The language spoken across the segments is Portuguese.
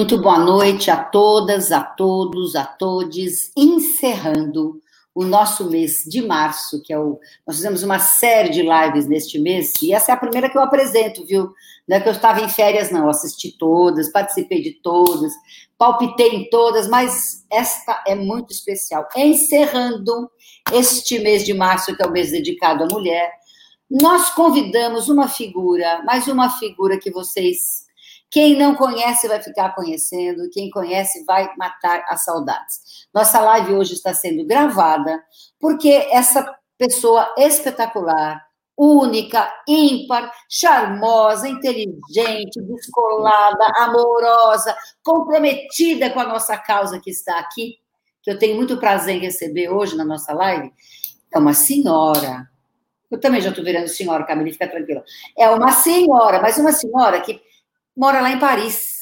Muito boa noite a todas, a todos, a todes. Encerrando o nosso mês de março, que é o. Nós fizemos uma série de lives neste mês, e essa é a primeira que eu apresento, viu? Não é que eu estava em férias, não. Eu assisti todas, participei de todas, palpitei em todas, mas esta é muito especial. Encerrando este mês de março, que é o mês dedicado à mulher, nós convidamos uma figura, mais uma figura que vocês quem não conhece vai ficar conhecendo, quem conhece vai matar as saudades. Nossa live hoje está sendo gravada porque essa pessoa espetacular, única, ímpar, charmosa, inteligente, descolada, amorosa, comprometida com a nossa causa que está aqui, que eu tenho muito prazer em receber hoje na nossa live, é uma senhora. Eu também já estou virando senhora, Camila, fica tranquila. É uma senhora, mas uma senhora que mora lá em Paris.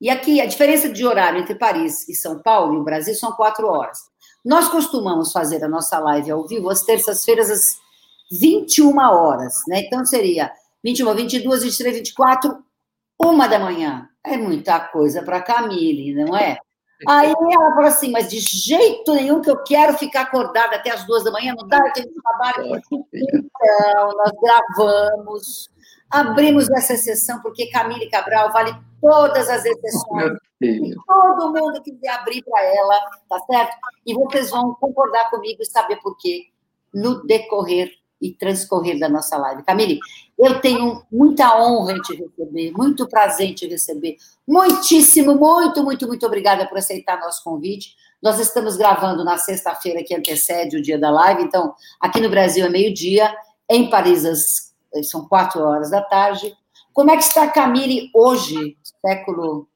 E aqui, a diferença de horário entre Paris e São Paulo e o Brasil são quatro horas. Nós costumamos fazer a nossa live ao vivo às terças-feiras, às 21 horas, né? Então seria 21, 22, 23, 24, uma da manhã. É muita coisa para Camille, não é? Aí ela falou assim, mas de jeito nenhum que eu quero ficar acordada até as duas da manhã, não dá, eu tenho trabalho. Então, nós gravamos Abrimos essa exceção porque Camille Cabral vale todas as exceções. Todo mundo quiser abrir para ela, tá certo? E vocês vão concordar comigo e saber por quê no decorrer e transcorrer da nossa live. Camille, eu tenho muita honra em te receber, muito prazer em te receber. Muitíssimo, muito, muito, muito obrigada por aceitar nosso convite. Nós estamos gravando na sexta-feira que antecede o dia da live, então aqui no Brasil é meio-dia, em Paris às são quatro horas da tarde. Como é que está a Camille hoje, século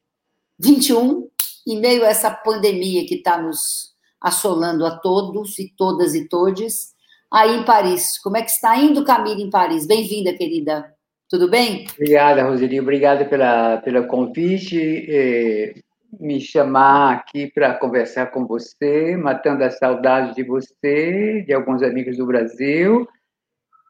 21, em meio a essa pandemia que está nos assolando a todos e todas e todes, aí em Paris? Como é que está indo Camille em Paris? Bem-vinda, querida. Tudo bem? Obrigada, Roseli. Obrigada pela, pelo convite. Eh, me chamar aqui para conversar com você, matando a saudade de você, de alguns amigos do Brasil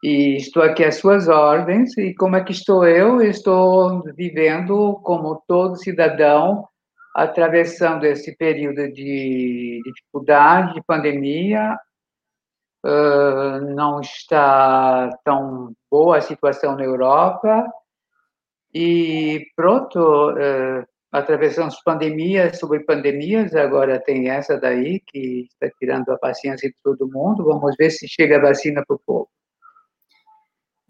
e estou aqui às suas ordens. E como é que estou eu? Estou vivendo como todo cidadão, atravessando esse período de dificuldade, de pandemia. Uh, não está tão boa a situação na Europa. E pronto, uh, atravessamos pandemias sobre pandemias, agora tem essa daí que está tirando a paciência de todo mundo. Vamos ver se chega a vacina para o povo.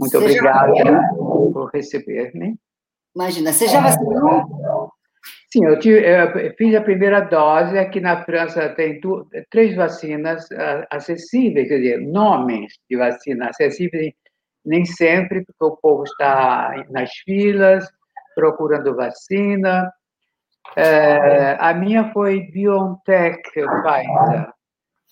Muito você obrigada já... por receber-me. Imagina, você já vacinou? Sim, eu, tive, eu, fiz a primeira dose. Aqui na França tem tu, três vacinas uh, acessíveis, quer dizer, nomes de vacina acessíveis, nem sempre, porque o povo está nas filas procurando vacina. Uh, a minha foi BioNTech Pfizer.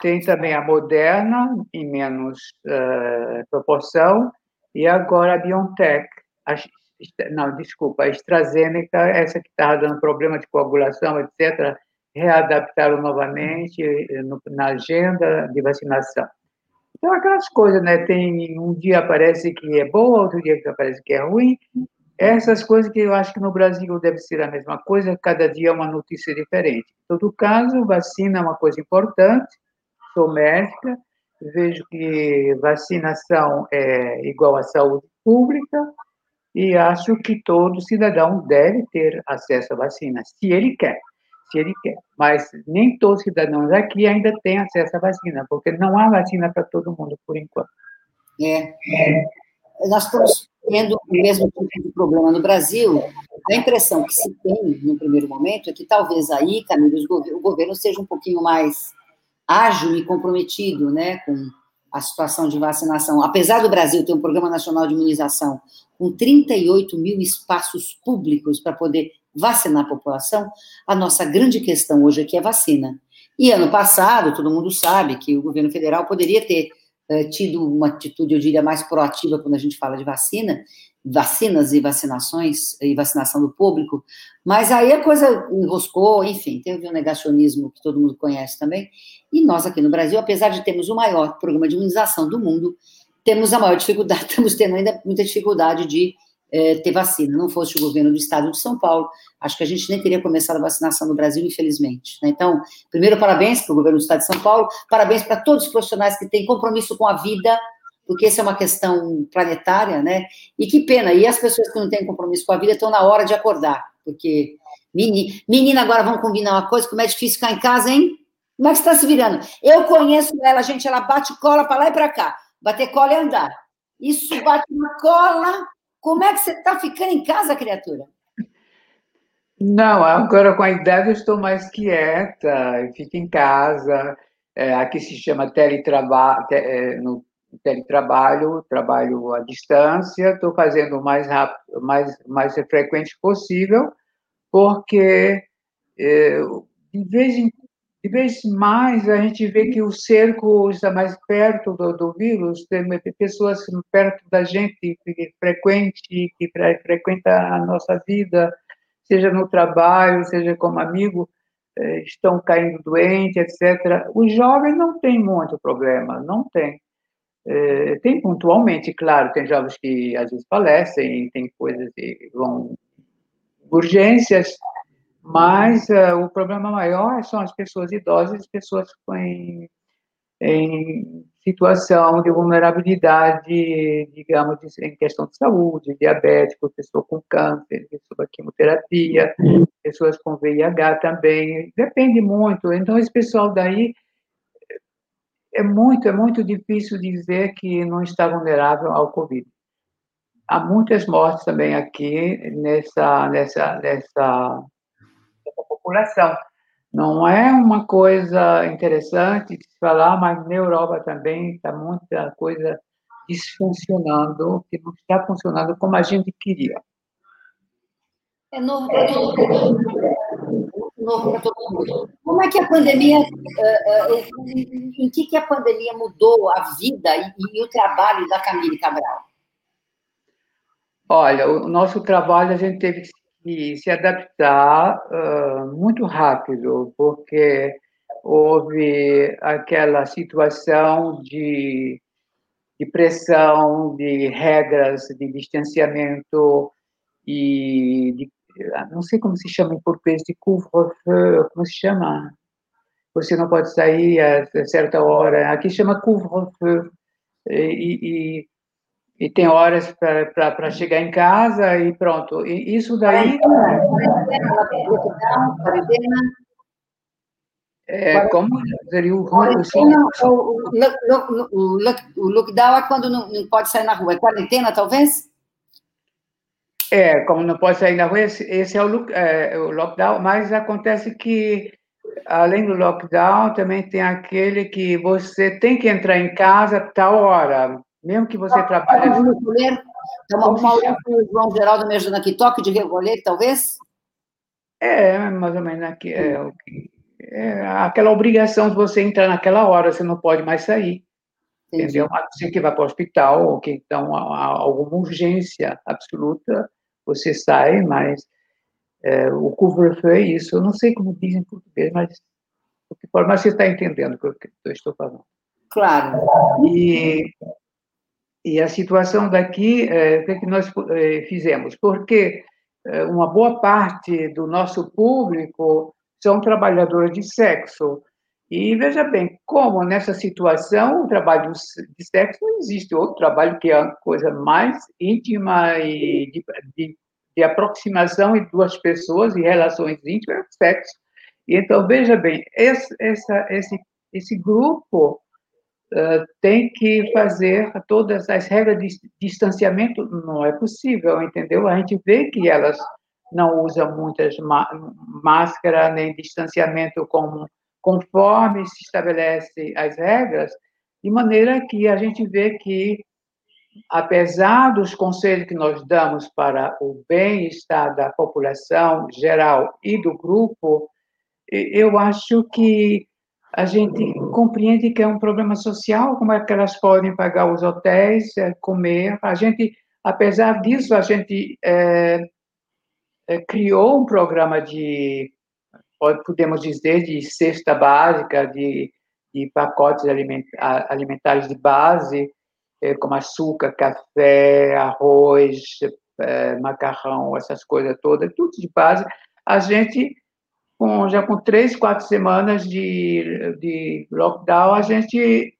Tem também a Moderna, em menos uh, proporção, e agora a BioNTech, a, não, desculpa, a AstraZeneca, essa que estava dando problema de coagulação, etc., readaptaram novamente eh, no, na agenda de vacinação. Então, aquelas coisas, né? Tem um dia parece que é boa, outro dia parece que é ruim. Essas coisas que eu acho que no Brasil deve ser a mesma coisa, cada dia é uma notícia diferente. Em todo caso, vacina é uma coisa importante, sou médica, vejo que vacinação é igual à saúde pública e acho que todo cidadão deve ter acesso à vacina, se ele quer, se ele quer. Mas nem todos os cidadãos aqui ainda têm acesso à vacina, porque não há vacina para todo mundo por enquanto. É. é. Nós estamos tendo o mesmo tipo de problema no Brasil. A impressão que se tem, no primeiro momento, é que talvez aí, Camilo, o governo seja um pouquinho mais ágil e comprometido né, com a situação de vacinação. Apesar do Brasil ter um Programa Nacional de Imunização com 38 mil espaços públicos para poder vacinar a população, a nossa grande questão hoje aqui é vacina. E ano passado, todo mundo sabe que o governo federal poderia ter uh, tido uma atitude, eu diria, mais proativa quando a gente fala de vacina, vacinas e vacinações e vacinação do público, mas aí a coisa enroscou, enfim, teve um negacionismo que todo mundo conhece também, e nós aqui no Brasil, apesar de termos o maior programa de imunização do mundo, temos a maior dificuldade, estamos tendo ainda muita dificuldade de é, ter vacina. Não fosse o governo do estado de São Paulo, acho que a gente nem teria começado a vacinação no Brasil, infelizmente. Né? Então, primeiro, parabéns para o governo do estado de São Paulo, parabéns para todos os profissionais que têm compromisso com a vida, porque essa é uma questão planetária, né? E que pena, e as pessoas que não têm compromisso com a vida estão na hora de acordar, porque, menina, agora vamos combinar uma coisa, como é difícil ficar em casa, hein? Como é que está se virando? Eu conheço ela, gente, ela bate cola para lá e para cá. Bater cola e andar. Isso bate uma cola. Como é que você está ficando em casa, criatura? Não, agora com a idade eu estou mais quieta, fico em casa. É, aqui se chama teletrabalho, é, no teletrabalho, trabalho à distância. Estou fazendo o mais rápido, mais mais frequente possível, porque é, de vez em de vez mais a gente vê que o cerco está mais perto do, do vírus, tem pessoas perto da gente que frequente, que frequenta a nossa vida, seja no trabalho, seja como amigo, eh, estão caindo doentes, etc. Os jovens não têm muito problema, não tem. É, tem pontualmente, claro, tem jovens que às vezes falecem, tem coisas que vão urgências, mas uh, o problema maior são as pessoas idosas, as pessoas em, em situação de vulnerabilidade, digamos, em questão de saúde, diabético, pessoa com câncer, pessoa com quimioterapia, pessoas com VIH também, depende muito. Então, esse pessoal daí é muito, é muito difícil dizer que não está vulnerável ao Covid. Há muitas mortes também aqui nessa, nessa, nessa população. Não é uma coisa interessante de se falar, mas na Europa também está muita coisa disfuncionando, que não está funcionando como a gente queria. É novo para todo mundo. Novo para todo mundo. Como é que a pandemia, eh, eh, em que, que a pandemia mudou a vida e, e o trabalho da Camille Cabral? Olha, o nosso trabalho a gente teve que se adaptar uh, muito rápido, porque houve aquela situação de, de pressão, de regras de distanciamento e de, não sei como se chama em português, de couvre-feu, como se chama? Você não pode sair a certa hora. Aqui chama couvre-feu. E, e, e tem horas para chegar em casa e pronto. E isso daí. É, como seria o, quarentena, o, o, o, lockdown é quando não, não pode sair na rua. É quarentena, talvez? É, como não pode sair na rua, esse, esse é, o, é, o lockdown, mas acontece que, além do lockdown, também tem aquele que você tem que entrar em casa a tal hora, mesmo que você trabalhe. Recolher, então, o Maurício e o João Geraldo me ajudando aqui, toque de recolher, talvez? É, mais ou menos aqui. É, é, aquela obrigação de você entrar naquela hora, você não pode mais sair. Entendi. Entendeu? Você que vai para o hospital, ou que então há alguma urgência absoluta, você sai, mas é, o cover-feu é isso. Eu não sei como dizem em português, mas, mas você está entendendo o que eu estou falando. Claro. E e a situação daqui, é, o que, é que nós é, fizemos? Porque é, uma boa parte do nosso público são trabalhadores de sexo. E veja bem, como nessa situação o trabalho de sexo não existe outro trabalho que é a coisa mais íntima e de, de, de aproximação de duas pessoas e relações íntimas, sexo. E então veja bem, esse, essa, esse, esse grupo uh, tem que fazer todas as regras de distanciamento, não é possível, entendeu? A gente vê que elas não usam muitas máscaras nem distanciamento como, conforme se estabelece as regras, de maneira que a gente vê que, apesar dos conselhos que nós damos para o bem-estar da população geral e do grupo, eu acho que a gente compreende que é um problema social, como é que elas podem pagar os hotéis, é, comer. A gente, apesar disso, a gente é, é, criou um programa de, podemos dizer, de cesta básica, de, de pacotes alimentares de base, é, como açúcar, café, arroz, é, macarrão, essas coisas todas, tudo de base. A gente, com, já com três, quatro semanas de, de lockdown, a gente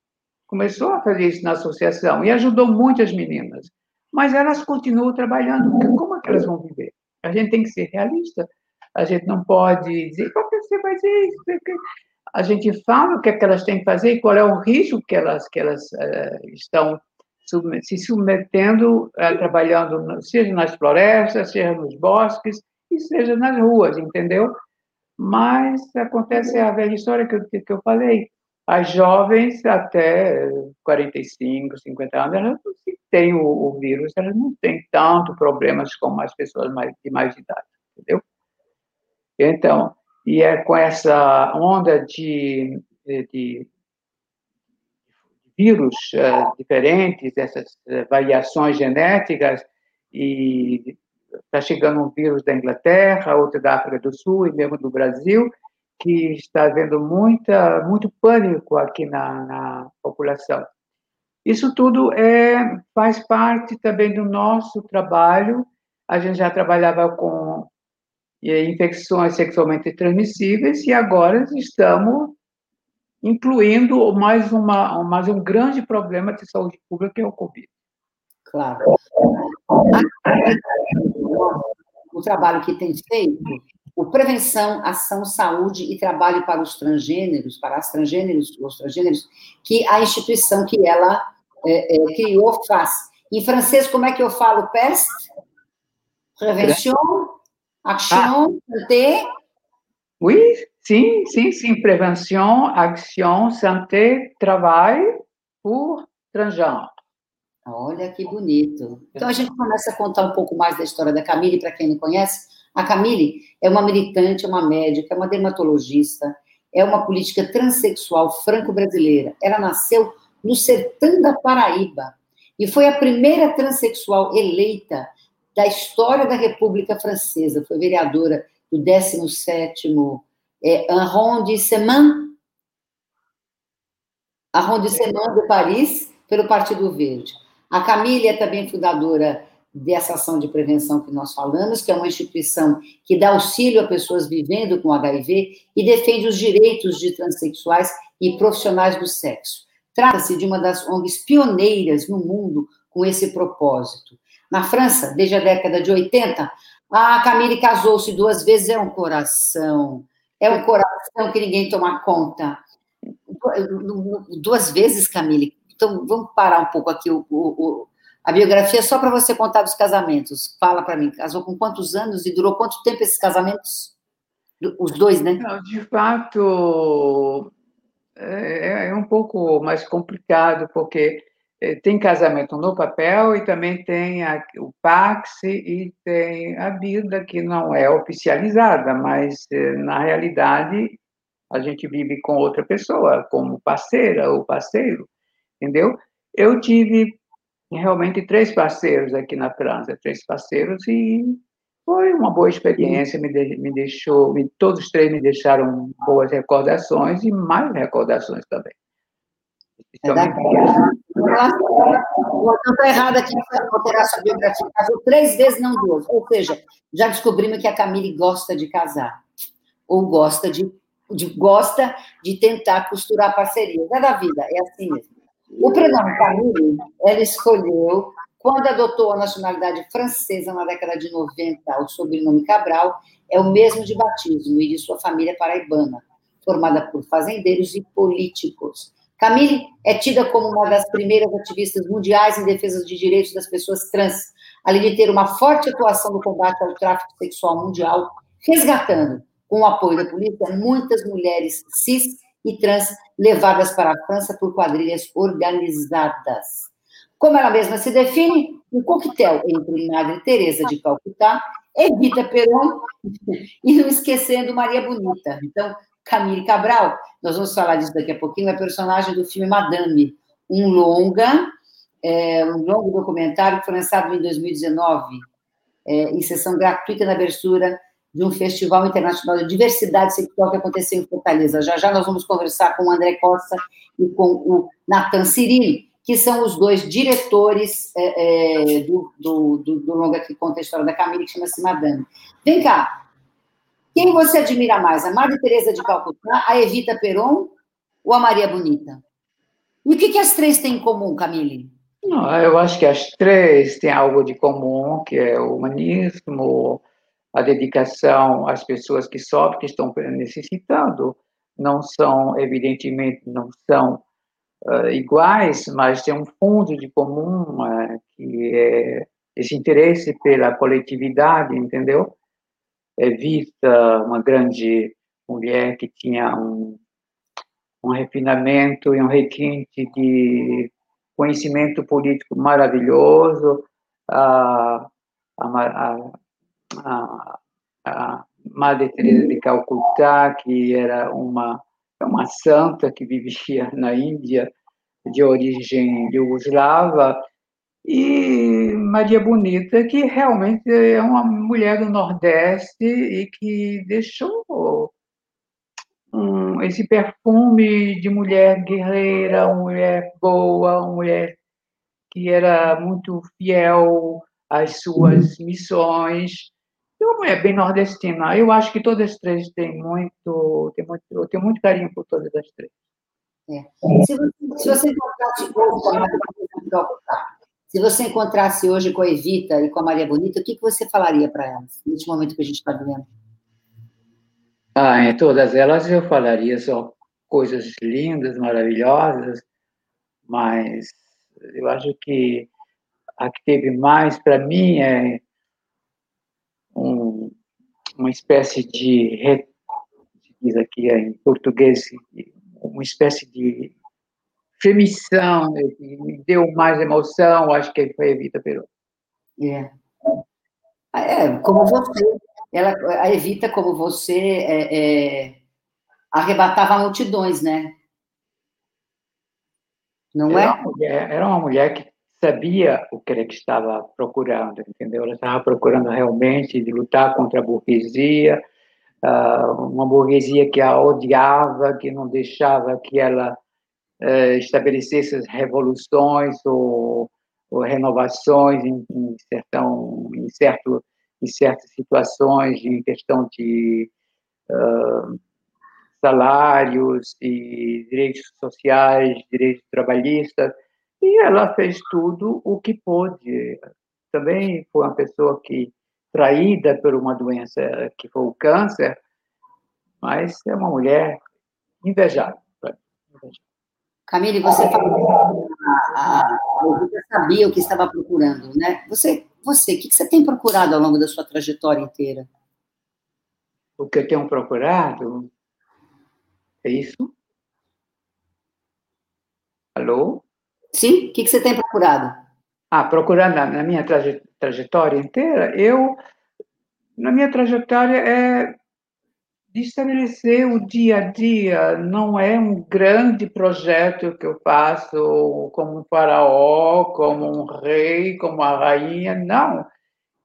começou a fazer isso na associação e ajudou muitas meninas. Mas elas continuam trabalhando, como é que elas vão viver? A gente tem que ser realista. A gente não pode dizer, como você dizer isso? A gente fala o que, é que elas têm que fazer e qual é o risco que elas, que elas uh, estão se submetendo, uh, trabalhando, seja nas florestas, seja nos bosques, e seja nas ruas, entendeu? Mas acontece a velha história que eu, que eu falei. As jovens até 45, 50 anos, elas não têm o, o vírus, elas não têm tanto problemas como as pessoas mais, de mais idade, entendeu? Então, e é com essa onda de, de, vírus uh, diferentes, essas uh, variações genéticas, e está chegando um vírus da Inglaterra, outro da África do Sul e mesmo do Brasil, que está havendo muita, muito pânico aqui na, na população. Isso tudo é, faz parte também do nosso trabalho. A gente já trabalhava com infecções sexualmente transmissíveis e agora estamos incluindo mais, uma, mais um grande problema de saúde pública, que é o Covid. Claro. O trabalho que tem feito, o prevenção, ação, saúde e trabalho para os transgêneros, para as transgêneros, os transgêneros, que a instituição que ela é, é, criou faz. Em francês, como é que eu falo peste? Prevention, action, ah. santé. Oui, sim, sim, sim. Prevenção, ação, santé, trabalho por transgênero. Olha que bonito. Então a gente começa a contar um pouco mais da história da Camille, para quem não conhece. A Camille é uma militante, é uma médica, é uma dermatologista, é uma política transexual franco-brasileira. Ela nasceu no sertão da Paraíba e foi a primeira transexual eleita da história da República Francesa. Foi vereadora do 17º é, arrondissement, arrondissement de Paris pelo Partido Verde. A Camille é também fundadora dessa ação de prevenção que nós falamos, que é uma instituição que dá auxílio a pessoas vivendo com HIV e defende os direitos de transexuais e profissionais do sexo. Trata-se de uma das ONGs pioneiras no mundo com esse propósito. Na França, desde a década de 80, a Camille casou-se duas vezes, é um coração, é um coração que ninguém toma conta. Duas vezes, Camille, então, vamos parar um pouco aqui o, o, a biografia só para você contar dos casamentos. Fala para mim, casou com quantos anos e durou quanto tempo esses casamentos? Os dois, né? Não, de fato, é, é um pouco mais complicado, porque tem casamento no papel e também tem a, o Pax e tem a vida que não é oficializada, mas é, na realidade a gente vive com outra pessoa, como parceira ou parceiro entendeu? Eu tive realmente três parceiros aqui na França, três parceiros, e foi uma boa experiência, me, de, me deixou, me, todos os três me deixaram boas recordações e mais recordações também. É Vou estar errada aqui alterar sua biografia. Casou três vezes, não duas. Ou seja, já descobrimos que a Camille gosta de casar. Ou gosta de, de gosta de tentar costurar parcerias. É da vida, é assim mesmo. O prenome Camille, ela escolheu quando adotou a nacionalidade francesa na década de 90, o sobrenome Cabral é o mesmo de batismo e de sua família paraibana, formada por fazendeiros e políticos. Camille é tida como uma das primeiras ativistas mundiais em defesa de direitos das pessoas trans, além de ter uma forte atuação no combate ao tráfico sexual mundial, resgatando, com o apoio da polícia, muitas mulheres cis e trans levadas para a França por quadrilhas organizadas. Como ela mesma se define, um coquetel entre Madre Teresa de Calcutá, Evita Peron e não esquecendo Maria Bonita. Então, Camille Cabral, nós vamos falar disso daqui a pouquinho, é personagem do filme Madame, um longa, é, um longo documentário que foi lançado em 2019, é, em sessão gratuita na abertura de um Festival Internacional de Diversidade Sexual que aconteceu em Fortaleza. Já já nós vamos conversar com o André Costa e com o Nathan Cirilli, que são os dois diretores é, é, do, do, do, do, longa que conta a história da Camila, que chama-se Madame. Vem cá, quem você admira mais, a Madre Teresa de Calcutá, a Evita Peron ou a Maria Bonita? E o que, que as três têm em comum, Camille? Não, eu acho que as três têm algo de comum, que é o humanismo, a dedicação às pessoas que sofrem, que estão necessitando. Não são, evidentemente, não são uh, iguais, mas tem um fundo de comum, uh, que é esse interesse pela coletividade, entendeu? É vista uma grande mulher que tinha um, um refinamento e um requinte de conhecimento político maravilhoso, a, a, a, a Madre Teresa de Calcutá, que era uma, uma santa que vivia na Índia, de origem iugoslava, e Maria Bonita, que realmente é uma mulher do Nordeste e que deixou um, esse perfume de mulher guerreira, uma mulher boa, uma mulher que era muito fiel às suas uhum. missões. E uma mulher bem nordestina. Eu acho que todas as três têm muito, têm muito, eu tenho muito carinho por todas as três. É. Se, você, se você encontrasse se você encontrasse hoje com a Evita e com a Maria Bonita, o que, que você falaria para elas, neste momento que a gente está vivendo? Ah, em todas elas eu falaria só coisas lindas, maravilhosas, mas eu acho que a que teve mais para mim é um, uma espécie de, diz aqui em português, uma espécie de femissão, né, que me deu mais emoção, acho que foi a Evita Peron. É. É, como você, ela, a Evita, como você, é, é, arrebatava multidões, né? Não era é? Uma mulher, era uma mulher que sabia o que ela estava procurando, entendeu? Ela estava procurando realmente de lutar contra a burguesia, ah, uma burguesia que a odiava, que não deixava que ela eh, estabelecesse as revoluções ou, ou renovações em, em, certão, em certo em certas situações, em questão de uh, salários e direitos sociais, direitos trabalhistas, e ela fez tudo o que pôde. Também foi uma pessoa que traída por uma doença que foi o câncer, mas é uma mulher invejável. Camille, você falou que a, a, sabia o que estava procurando, né? Você você, o que você tem procurado ao longo da sua trajetória inteira? O que eu tenho procurado é isso? Alô? Sim, o que você tem procurado? Ah, procurando na minha trajetória inteira, eu, na minha trajetória, é de estabelecer o dia a dia. Não é um grande projeto que eu faço como um faraó, como um rei, como uma rainha. Não.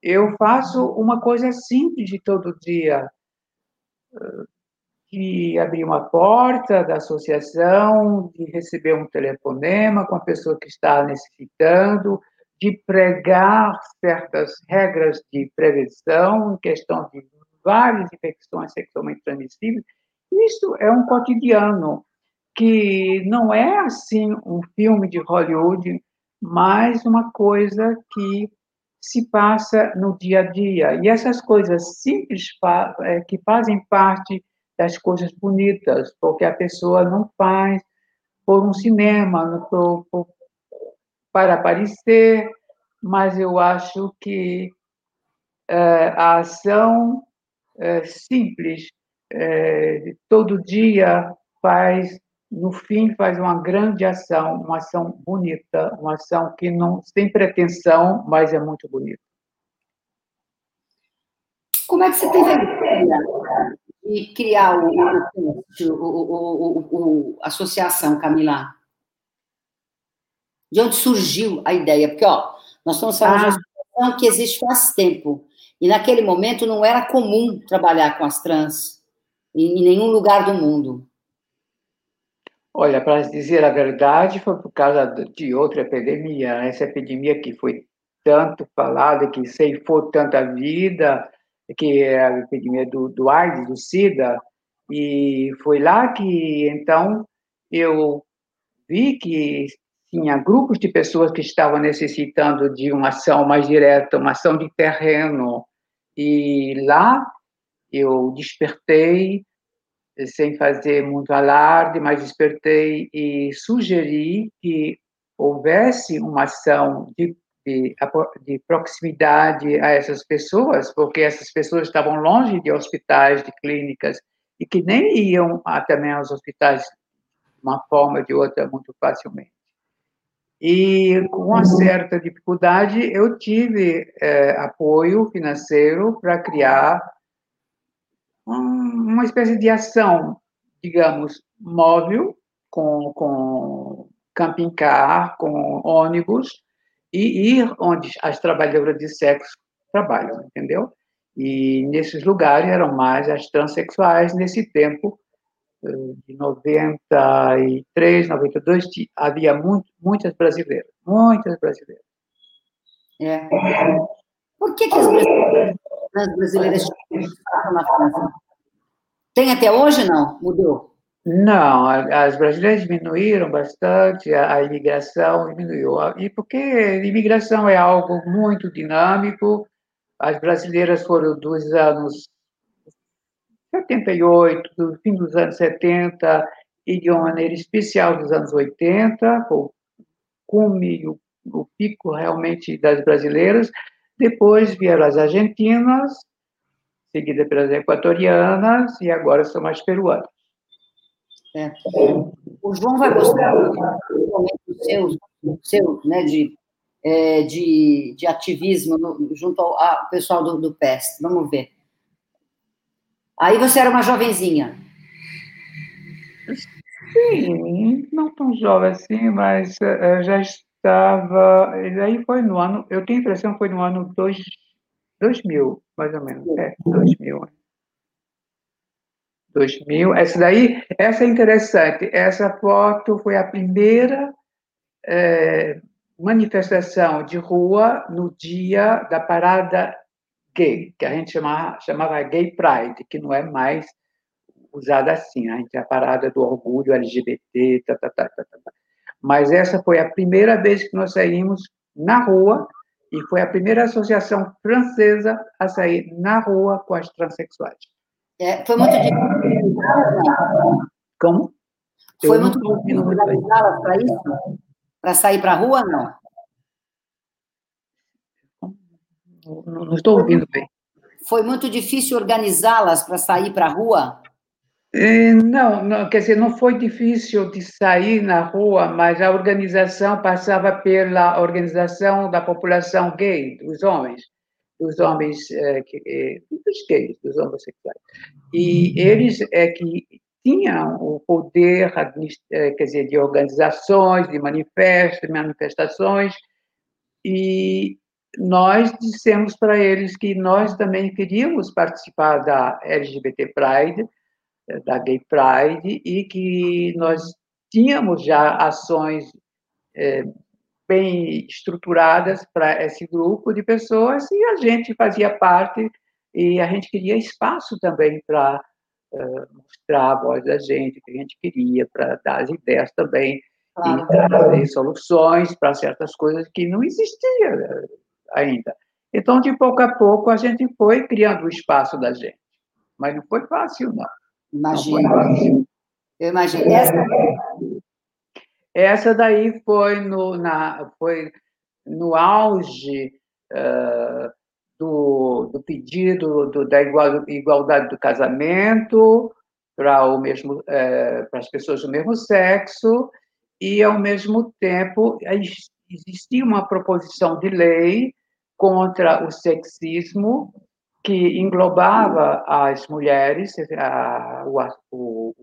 Eu faço uma coisa simples de todo dia. De abrir uma porta da associação, de receber um telefonema com a pessoa que está necessitando, de pregar certas regras de prevenção em questão de várias infecções sexualmente transmissíveis. Isso é um cotidiano que não é assim um filme de Hollywood, mas uma coisa que se passa no dia a dia. E essas coisas simples é, que fazem parte das coisas bonitas, porque a pessoa não faz por um cinema, por, por, para aparecer, mas eu acho que é, a ação é, simples, é, todo dia faz, no fim, faz uma grande ação, uma ação bonita, uma ação que não tem pretensão, mas é muito bonita. Como é que você teve a ideia de criar o, o, o, a associação, Camila? De onde surgiu a ideia? Porque, ó, nós estamos falando ah. de uma associação que existe faz tempo. E naquele momento não era comum trabalhar com as trans em nenhum lugar do mundo. Olha, para dizer a verdade, foi por causa de outra epidemia. Essa epidemia que foi tanto falada, que ceifou tanta vida, que é a epidemia do, do AIDS, do SIDA. E foi lá que, então, eu vi que tinha grupos de pessoas que estavam necessitando de uma ação mais direta, uma ação de terreno. E lá eu despertei sem fazer muito alarde, mas despertei e sugeri que houvesse uma ação de, de, de, proximidade a essas pessoas, porque essas pessoas estavam longe de hospitais, de clínicas, e que nem iam também aos hospitais de uma forma ou de outra muito facilmente. E com uma certa dificuldade, eu tive é, apoio financeiro para criar uma espécie de ação, digamos, móvel, com, com camping car, com ônibus, e ir onde as trabalhadoras de sexo trabalham, entendeu? E nesses lugares eram mais as transexuais, nesse tempo, de 93, 92, havia muito, muitas brasileiras, muitas brasileiras. É. Por que, que as brasileiras as brasileiras na França. Tem até hoje, não? Mudou? Não, as brasileiras diminuíram bastante, a, imigração diminuiu. E porque imigração é algo muito dinâmico, as brasileiras foram dos anos 78, do fim dos anos 70 e de uma maneira especial dos anos 80, o cume, o, o pico realmente das brasileiras, depois vieram as argentinas, seguida pelas equatorianas, e agora são as peruanas. É. O João vai mostrar o seu, seu né, de, é, de, de ativismo no, junto ao, ao, pessoal do, do PES. Vamos ver. Aí você era uma jovenzinha. Sim, não tão jovem assim, mas uh, já estava. Aí foi no ano, eu tenho a impressão que foi no ano dois, 2000, mais ou menos. É, 2000. 2000. Essa daí, essa é interessante. Essa foto foi a primeira é, manifestação de rua no dia da parada gay, que a gente chamava, chamava Gay Pride, que não é mais usada assim. A gente é a parada do orgulho LGBT, tá, tá, tá, tá, tá. Mas essa foi a primeira vez que nós saímos na rua e foi a primeira associação francesa a sair na rua com as transexuais. É, foi muito difícil. Como? Foi muito difícil para isso? Para sair para a rua, não? Não, estou ouvindo bem. Foi muito difícil organizá-las para sair para a rua? É, não, não, quer dizer, não foi difícil de sair na rua, mas a organização passava pela organização da população gay, dos homens, dos homens, é, que, é, dos gays, dos homossexuais. E eles é que tinham o poder, é, quer dizer, de organizações, de manifestos, de manifestações, e nós dissemos para eles que nós também queríamos participar da LGBT Pride, da Gay Pride e que nós tínhamos já ações é, bem estruturadas para esse grupo de pessoas e a gente fazia parte e a gente queria espaço também para uh, mostrar a voz da gente, que a gente queria, para dar as ideias também claro. e trazer soluções para certas coisas que não existiam eh, ainda. Então, de pouco a pouco, a gente foi criando o espaço da gente. Mas não foi fácil, não. Imagina. Eu imagino. Essa... Essa daí foi no, na, foi no auge uh, do, do pedido do, da igualdade do casamento para o mesmo uh, para as pessoas do mesmo sexo e ao mesmo tempo existia uma proposição de lei contra o sexismo que englobava as mulheres, a, o, o,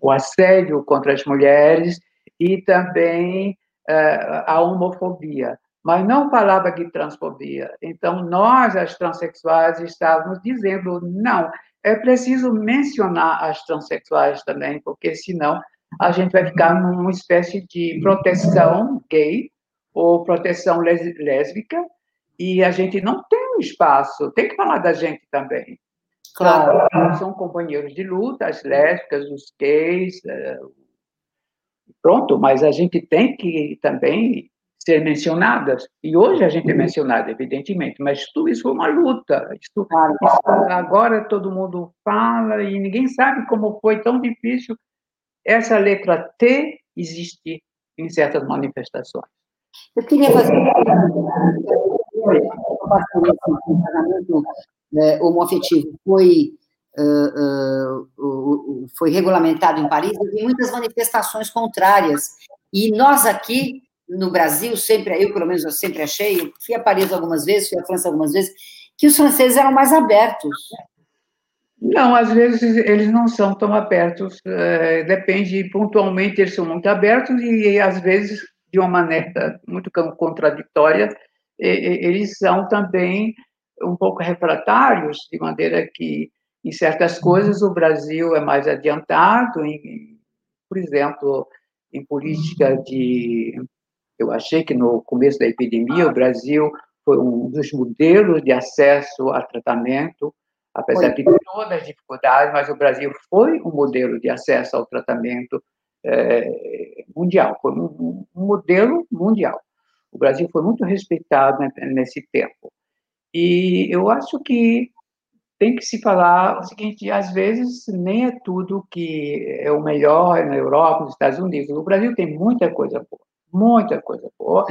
o, assédio contra as mulheres e também uh, a homofobia, mas não falava de transfobia. Então, nós, as transexuais, estávamos dizendo, não, é preciso mencionar as transexuais também, porque senão a gente vai ficar numa espécie de proteção gay ou proteção lésbica, e a gente não tem um espaço, tem que falar da gente também. Claro. Então, são companheiros de luta, as lésbicas, os gays, é, pronto, mas a gente tem que também ser mencionadas. E hoje a gente é mencionada, evidentemente, mas tudo isso foi uma luta. Isso, isso, agora todo mundo fala e ninguém sabe como foi tão difícil essa letra T existir em certas manifestações. Eu queria fazer uma casamento né, homoafetivo foi uh, uh, foi regulamentado em Paris, e muitas manifestações contrárias. E nós aqui no Brasil, sempre, eu pelo menos eu sempre achei, fui a Paris algumas vezes, fui à França algumas vezes, que os franceses eram mais abertos. Não, às vezes eles não são tão abertos, é, depende, pontualmente eles são muito abertos e, às vezes, de uma maneira muito contraditória, eles são também um pouco refratários, de maneira que, em certas coisas, o Brasil é mais adiantado, em, por exemplo, em política de eu achei que no começo da epidemia o Brasil foi um dos modelos de acesso a tratamento, apesar de todas as dificuldades, mas o Brasil foi um modelo de acesso ao tratamento é, mundial, foi um, um, modelo mundial. O Brasil foi muito respeitado nesse tempo. E eu acho que tem que se falar o seguinte: às vezes nem é tudo que é o melhor na Europa, nos Estados Unidos. O Brasil tem muita coisa boa muita coisa boa,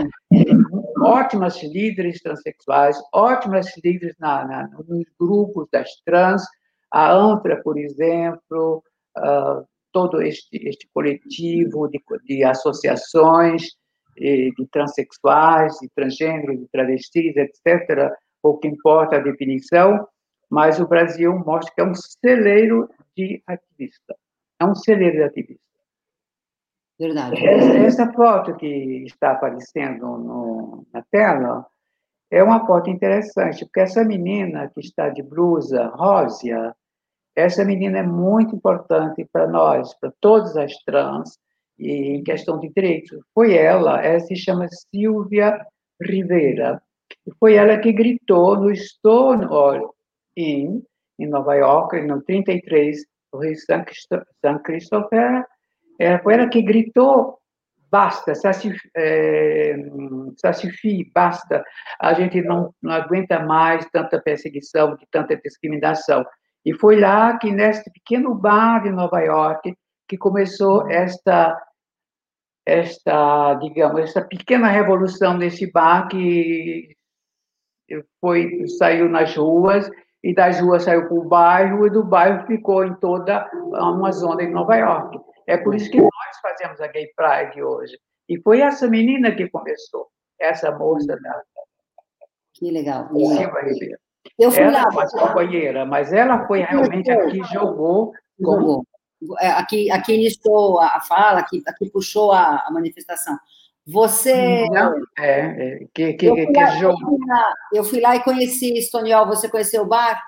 ótimas líderes transexuais, ótimas líderes na, na, nos grupos das trans, a ANTRA, por exemplo, uh, todo este, este coletivo de, de associações de transexuais, de transgêneros, de travestis, etc., pouco importa a definição, mas o Brasil mostra que é um celeiro de ativista, é um celeiro de ativista. Verdade. Essa, foto que está aparecendo no, na tela é uma foto interessante, porque essa menina que está de blusa rosa, essa menina é muito importante para nós, para todas as trans, e em questão de direitos. Foi ela, ela se chama Silvia Rivera, foi ela que gritou no Stonewall Inn, em Nova York, no 33, no Rio San Christopher, foi ela que gritou basta, é, Sassifi, basta, a gente não, não aguenta mais tanta perseguição, de tanta discriminação. E foi lá que, nesse pequeno bar de Nova York, que começou esta, esta digamos, essa pequena revolução nesse bar que foi, saiu nas ruas, e das ruas saiu para o bairro, e do bairro ficou em toda uma zona em Nova York. É por isso que nós fazemos a Gay Pride hoje. E foi essa menina que começou, essa moça da. Que legal. Silva Ribeiro. Eu fui ela lá. Uma companheira, mas ela foi realmente a que jogou. Jogou. É, aqui, aqui iniciou a fala, aqui, aqui puxou a, a manifestação. Você. Não, é, é que, que, eu, fui que lá, eu, fui lá, eu fui lá e conheci Stoniol. Você conheceu o bar?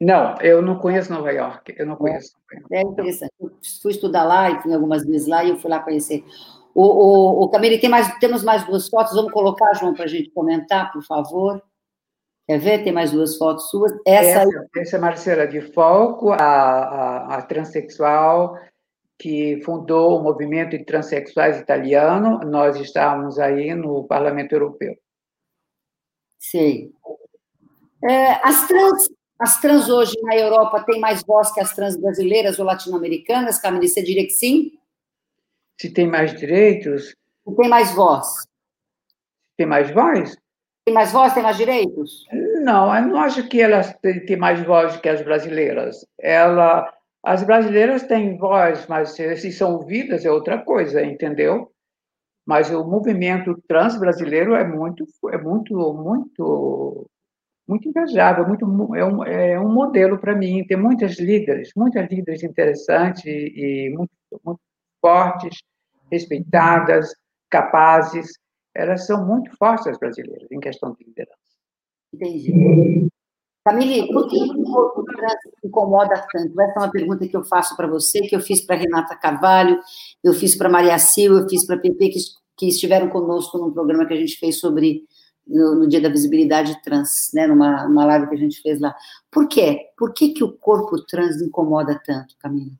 Não, eu não conheço Nova York, eu não conheço. É interessante. Eu fui estudar lá e fui algumas vezes lá e eu fui lá conhecer. O, o, o Camille, tem mais, temos mais duas fotos, vamos colocar, João, para a gente comentar, por favor. Quer ver? Tem mais duas fotos suas. Essa, essa, essa é Marcela de Falco, a, a, a transexual que fundou o movimento de transexuais italiano. Nós estávamos aí no Parlamento Europeu. Sei. É, as trans as trans hoje na Europa têm mais voz que as trans brasileiras ou latino-americanas? Camille, você diria que sim? Se tem mais direitos? Se tem mais voz. Tem mais voz? Tem mais voz, tem mais direitos? Não, eu não acho que elas têm mais voz que as brasileiras. Ela, as brasileiras têm voz, mas se são ouvidas é outra coisa, entendeu? Mas o movimento trans brasileiro é muito, é muito, muito muito engajável, muito, é, um, é um modelo para mim. Tem muitas líderes, muitas líderes interessantes e, muito, muito fortes, respeitadas, capazes. Elas são muito fortes, as brasileiras, em questão de liderança. Entendi. Camille, por que o trans incomoda tanto? Essa é uma pergunta que eu faço para você, que eu fiz para Renata Carvalho, eu fiz para Maria Silva, eu fiz para Pepe, que, que estiveram conosco num programa que a gente fez sobre no, no, Dia da Visibilidade Trans, né, numa, numa live que a gente fez lá. Por quê? Por que, que o corpo trans incomoda tanto, Camila?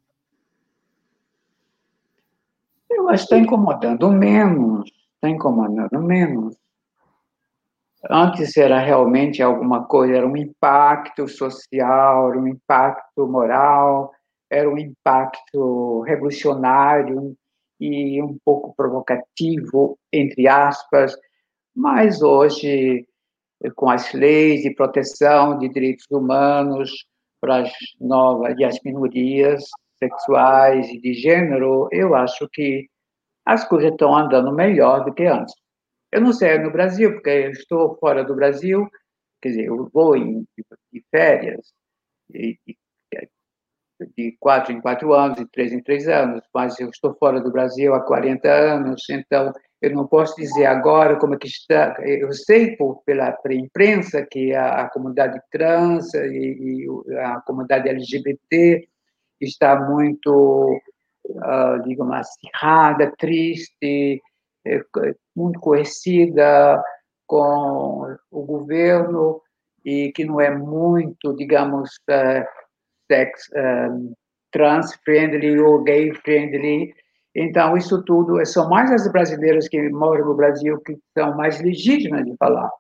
Eu acho que está incomodando menos, está incomodando menos. Antes era realmente alguma coisa, era um impacto social, era um impacto moral, era um impacto revolucionário e um pouco provocativo, entre aspas, mas hoje, com as leis de proteção de direitos humanos para as novas e as minorias sexuais e de gênero, eu acho que as coisas estão andando melhor do que antes. Eu não sei no Brasil, porque eu estou fora do Brasil, quer dizer, eu vou em, de férias de, de quatro em quatro anos, de três em três anos, mas eu estou fora do Brasil há 40 anos, então eu não posso dizer agora como é que está. Eu sei por, pela, imprensa que a, a comunidade trans e, e, a comunidade LGBT está muito, uh, digamos, acirrada, triste, é, muito conhecida com o governo e que não é muito, digamos, uh, sex um, trans-friendly ou gay-friendly. Então, isso tudo, são mais as brasileiras que moram no Brasil que são mais legítimas de falar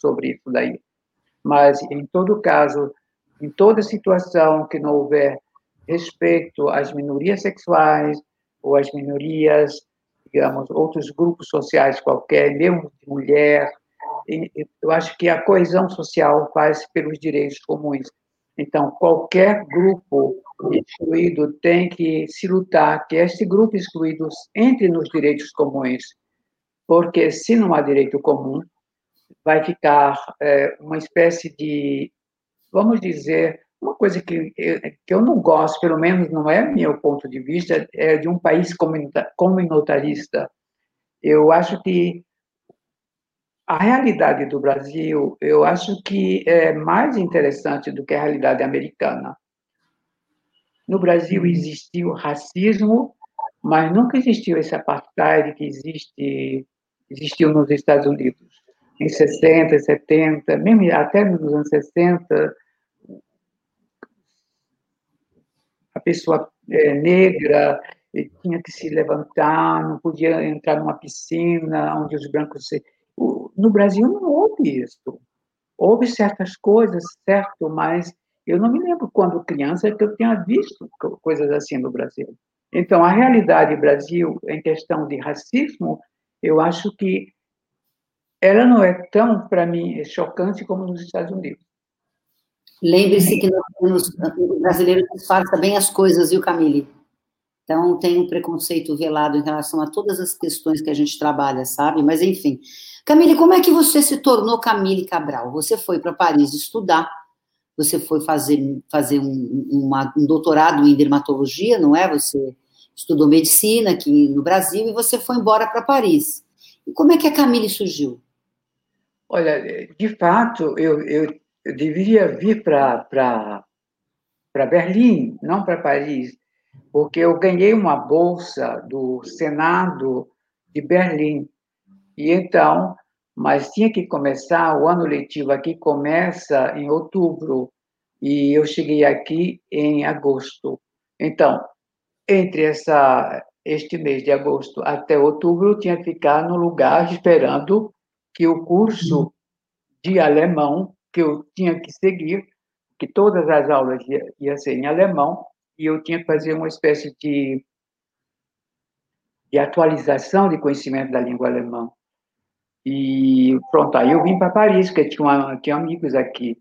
sobre isso daí. Mas, em todo caso, em toda situação que não houver respeito às minorias sexuais ou às minorias digamos, outros grupos sociais qualquer, mesmo de mulher. Eu acho que a coesão social faz pelos direitos comuns. Então, qualquer grupo excluído tem que se lutar que este grupo excluído entre nos direitos comuns, porque se não há direito comum, vai ficar é, uma espécie de, vamos dizer, uma coisa que eu, que eu não gosto, pelo menos não é meu ponto de vista, é de um país comunitarista. Eu acho que a realidade do Brasil, eu acho que é mais interessante do que a realidade americana. No Brasil existiu racismo, mas nunca existiu esse apartheid que existe, existiu nos Estados Unidos. Em 60, 70, mesmo até nos anos 60, a pessoa é, negra tinha que se levantar, não podia entrar numa piscina onde os brancos se... No Brasil não houve isso. Houve certas coisas, certo, mas eu não me lembro quando criança que eu tinha visto coisas assim no Brasil. Então, a realidade do Brasil em questão de racismo, eu acho que ela não é tão, para mim, chocante como nos Estados Unidos. Lembre-se que nós o brasileiro disfarça bem as coisas, viu, Camille? Então, tem um preconceito velado em relação a todas as questões que a gente trabalha, sabe? Mas, enfim. Camille, como é que você se tornou Camille Cabral? Você foi para Paris estudar, você foi fazer, fazer um, uma, um doutorado em dermatologia, não é? Você estudou medicina aqui no Brasil e você foi embora para Paris. E como é que a Camille surgiu? Olha, de fato, eu, eu eu deveria vir para Berlim, não para Paris, porque eu ganhei uma bolsa do Senado de Berlim. E então, mas tinha que começar, o ano letivo aqui começa em outubro, e eu cheguei aqui em agosto. Então, entre essa, este mês de agosto até outubro, eu tinha que ficar no lugar esperando que o curso de alemão que eu tinha que seguir, que todas as aulas iam ia ser em alemão, e eu tinha que fazer uma espécie de, de atualização de conhecimento da língua alemã. E pronto, aí eu vim para Paris, porque tinha, uma, tinha amigos aqui,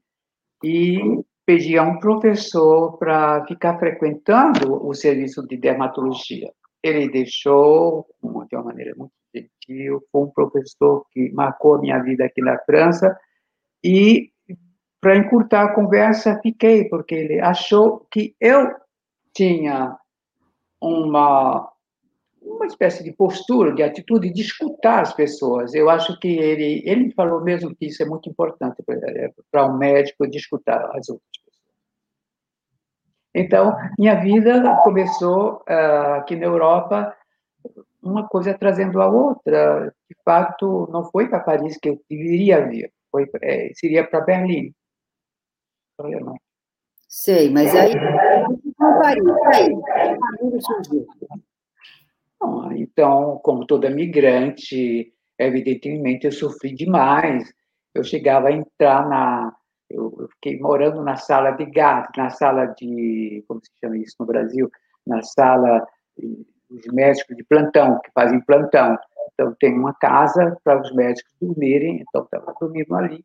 e pedi a um professor para ficar frequentando o serviço de dermatologia. Ele deixou de uma maneira muito gentil, foi um professor que marcou a minha vida aqui na França, e para encurtar a conversa, fiquei, porque ele achou que eu tinha uma, uma espécie de postura, de atitude de escutar as pessoas. Eu acho que ele, ele falou mesmo que isso é muito importante para um médico de escutar as outras pessoas. Então, minha vida começou uh, aqui na Europa, uma coisa trazendo a outra. De fato, não foi para Paris que eu deveria vir, foi, é, seria para Berlim. Sei, mas aí, Surgiu. Então, como toda migrante, evidentemente eu sofri demais. Eu chegava a entrar na. Eu fiquei morando na sala de gás, na sala de. Como se chama isso no Brasil? Na sala dos médicos de plantão, que fazem plantão. Então, tem uma casa para os médicos dormirem, então estava dormindo ali.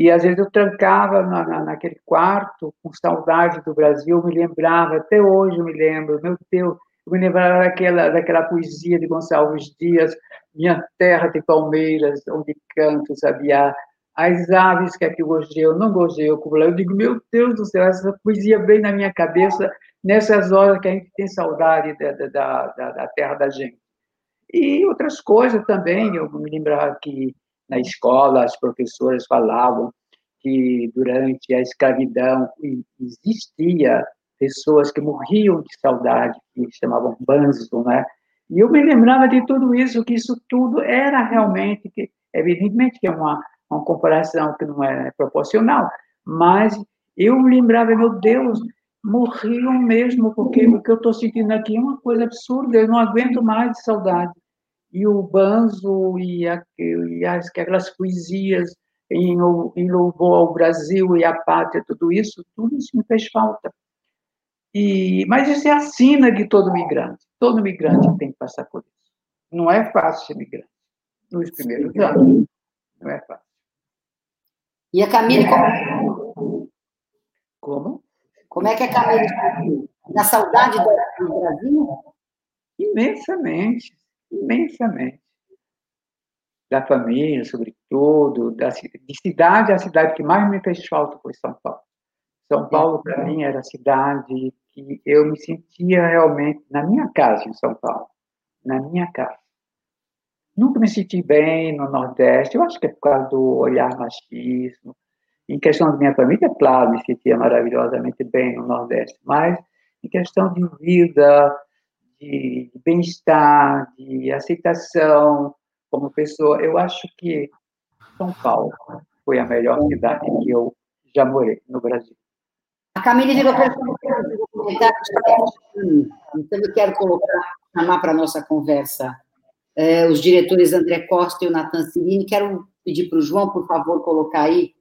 E às vezes eu trancava na, na, naquele quarto, com saudade do Brasil, me lembrava, até hoje eu me lembro, meu Deus, eu me lembrava daquela, daquela poesia de Gonçalves Dias, Minha terra de palmeiras, onde canto sabiá, as aves que aqui eu não lá. Eu digo, meu Deus do céu, essa poesia vem na minha cabeça nessas horas que a gente tem saudade da, da, da, da terra da gente. E outras coisas também, eu me lembrava que na escola as professoras falavam que durante a escravidão existia pessoas que morriam de saudade, que chamavam banzo, né? E eu me lembrava de tudo isso, que isso tudo era realmente, que, evidentemente que é uma, uma comparação que não é proporcional, mas eu me lembrava, meu Deus, morriam mesmo, porque o que eu estou sentindo aqui é uma coisa absurda, eu não aguento mais de saudade. E o banzo e, a, e as, aquelas poesias em, em louvor ao Brasil e à pátria, tudo isso, tudo isso me fez falta. E, mas isso é a sina de todo migrante. Todo migrante tem que passar por isso. Não é fácil ser migrante. Nos primeiros anos, não é fácil. E a Camille, como? Como? Como é que a Camille na saudade do Brasil? Imensamente, imensamente. Da família, sobretudo, da, de cidade, a cidade que mais me fez falta foi São Paulo. São Paulo, para mim, era a cidade que eu me sentia realmente na minha casa em São Paulo, na minha casa. Nunca me senti bem no Nordeste, eu acho que é por causa do olhar machismo. Em questão da minha família, claro, me sentia maravilhosamente bem no Nordeste, mas em questão de vida, de bem-estar, de aceitação como pessoa, eu acho que São Paulo foi a melhor cidade que eu já morei no Brasil. A Camille virou para então eu quero colocar, chamar para a nossa conversa é, os diretores André Costa e o Natan Cirini. Quero pedir para o João, por favor, colocar aí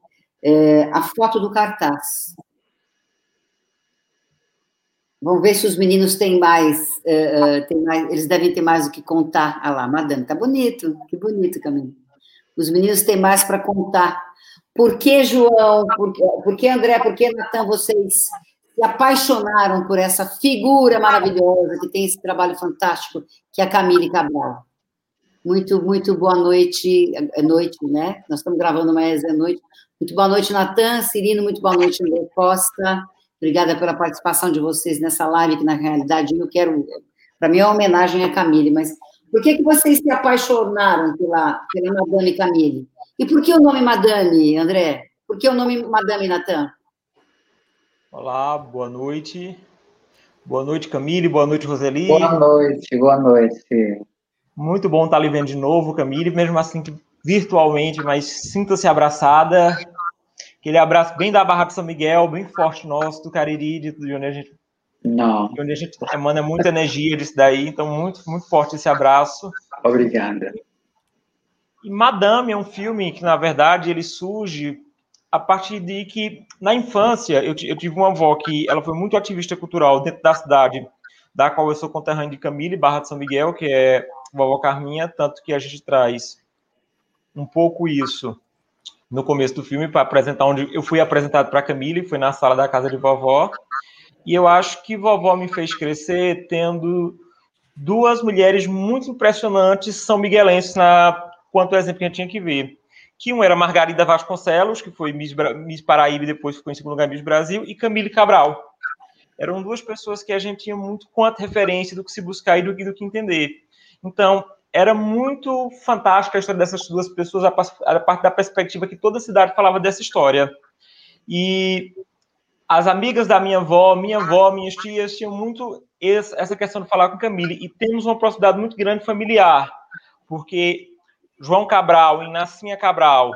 é, a foto do cartaz. Vamos ver se os meninos têm mais, é, têm mais, eles devem ter mais o que contar. Ah lá, madame, tá bonito, que bonito, Camille. Os meninos têm mais para contar por que, João, por que, por que André, por que Natan, vocês se apaixonaram por essa figura maravilhosa que tem esse trabalho fantástico, que é a Camille Cabral? Muito, muito boa noite, é noite, né? Nós estamos gravando, mas é noite. Muito boa noite, Natan, Cirino, muito boa noite, André Costa. Obrigada pela participação de vocês nessa live, que na realidade eu quero, para mim é uma homenagem a Camille, mas por que, que vocês se apaixonaram pela, pela Madame Camille? E por que o nome Madame, André? Por que o nome Madame Natan? Olá, boa noite. Boa noite, Camille. Boa noite, Roseli. Boa noite, boa noite. Muito bom estar lhe vendo de novo, Camille, mesmo assim virtualmente, mas sinta-se abraçada. Aquele abraço bem da Barra de São Miguel, bem forte nosso, do Cariri, de onde a gente não. Onde a gente emana muita energia disso daí, então muito, muito forte esse abraço. Obrigada. E Madame é um filme que, na verdade, ele surge a partir de que, na infância, eu, eu tive uma avó que ela foi muito ativista cultural dentro da cidade, da qual eu sou conterrâneo de Camille, Barra de São Miguel, que é vovó Carminha, tanto que a gente traz um pouco isso no começo do filme para apresentar onde eu fui apresentado para Camille, foi na sala da casa de vovó, e eu acho que vovó me fez crescer tendo duas mulheres muito impressionantes são miguelenses na quanto exemplo que gente tinha que ver. Que um era Margarida Vasconcelos, que foi Miss, Miss Paraíba e depois ficou em segundo lugar Miss Brasil, e Camille Cabral. eram duas pessoas que a gente tinha muito quanto referência do que se buscar e do do que entender. Então, era muito fantástica a história dessas duas pessoas, a, parte da perspectiva que toda a cidade falava dessa história. E as amigas da minha avó, minha avó, minhas tias tinham muito essa questão de falar com Camille. E temos uma proximidade muito grande familiar, porque João Cabral e Nascinha Cabral,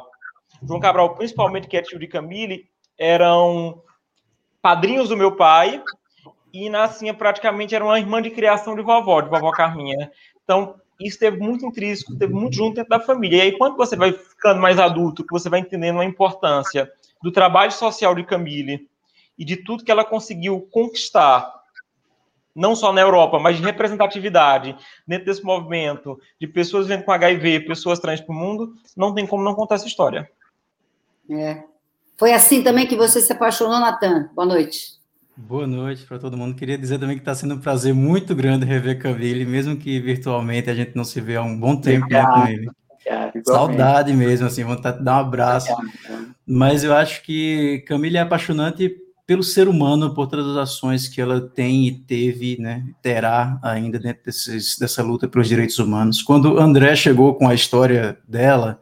João Cabral, principalmente, que é tio de Camille, eram padrinhos do meu pai, e Nascinha praticamente era uma irmã de criação de vovó, de vovó Carminha. Então, isso teve muito intrínseco, teve muito junto dentro da família. E aí, quando você vai ficando mais adulto, que você vai entendendo a importância do trabalho social de Camille e de tudo que ela conseguiu conquistar, não só na Europa, mas de representatividade dentro desse movimento, de pessoas vivendo com HIV, pessoas trans para o mundo, não tem como não contar essa história. É. Foi assim também que você se apaixonou, Natan. Boa noite. Boa noite para todo mundo. Queria dizer também que está sendo um prazer muito grande rever Camille, mesmo que virtualmente a gente não se vê há um bom tempo né, com ele. Saudade mesmo, assim, vontade de dar um abraço. Mas eu acho que Camille é apaixonante pelo ser humano, por todas as ações que ela tem e teve, né, terá ainda dentro desses, dessa luta pelos direitos humanos. Quando André chegou com a história dela,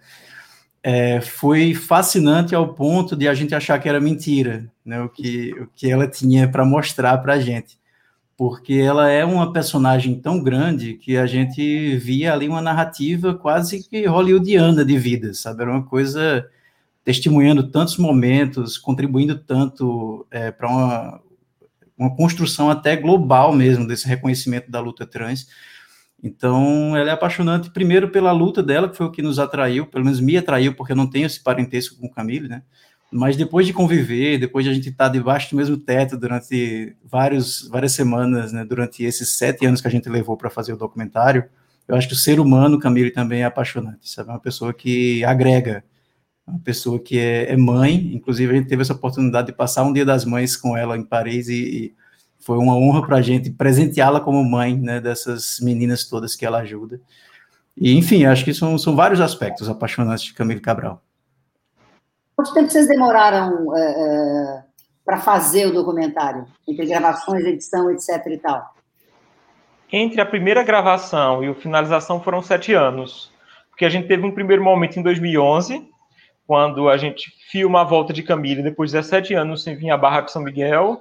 é, foi fascinante ao ponto de a gente achar que era mentira, né, o, que, o que ela tinha para mostrar para a gente. Porque ela é uma personagem tão grande que a gente via ali uma narrativa quase que hollywoodiana de vida, sabe? Era uma coisa testemunhando tantos momentos, contribuindo tanto é, para uma, uma construção até global mesmo desse reconhecimento da luta trans então, ela é apaixonante, primeiro, pela luta dela, que foi o que nos atraiu, pelo menos me atraiu, porque eu não tenho esse parentesco com Camille, né? Mas depois de conviver, depois de a gente estar debaixo do mesmo teto durante vários, várias semanas, né? Durante esses sete anos que a gente levou para fazer o documentário, eu acho que o ser humano, Camille, também é apaixonante, sabe? É uma pessoa que agrega, uma pessoa que é, é, mãe, inclusive a gente teve essa oportunidade de passar um dia das mães com ela em Paris e, e foi uma honra para a gente presenteá-la como mãe, né, dessas meninas todas que ela ajuda. E, enfim, acho que são, são vários aspectos apaixonantes de Camille Cabral. Quanto tempo vocês demoraram é, é, para fazer o documentário? Entre gravações, edição, etc e tal? Entre a primeira gravação e a finalização foram sete anos. Porque a gente teve um primeiro momento em 2011, quando a gente filma a volta de Camille depois de 17 anos sem vir à Barra de São Miguel,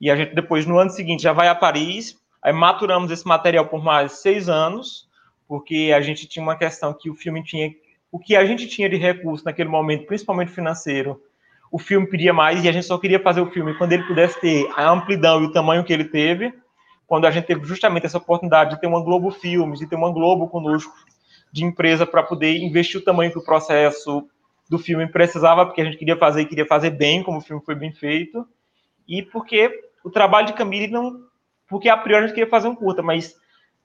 e a gente depois, no ano seguinte, já vai a Paris, aí maturamos esse material por mais seis anos, porque a gente tinha uma questão que o filme tinha, o que a gente tinha de recurso naquele momento, principalmente financeiro, o filme pedia mais e a gente só queria fazer o filme quando ele pudesse ter a amplidão e o tamanho que ele teve, quando a gente teve justamente essa oportunidade de ter uma Globo Filmes, de ter uma Globo conosco, de empresa para poder investir o tamanho que o processo do filme precisava, porque a gente queria fazer e queria fazer bem, como o filme foi bem feito, e porque o trabalho de Camille não. Porque a priori a gente queria fazer um curta, mas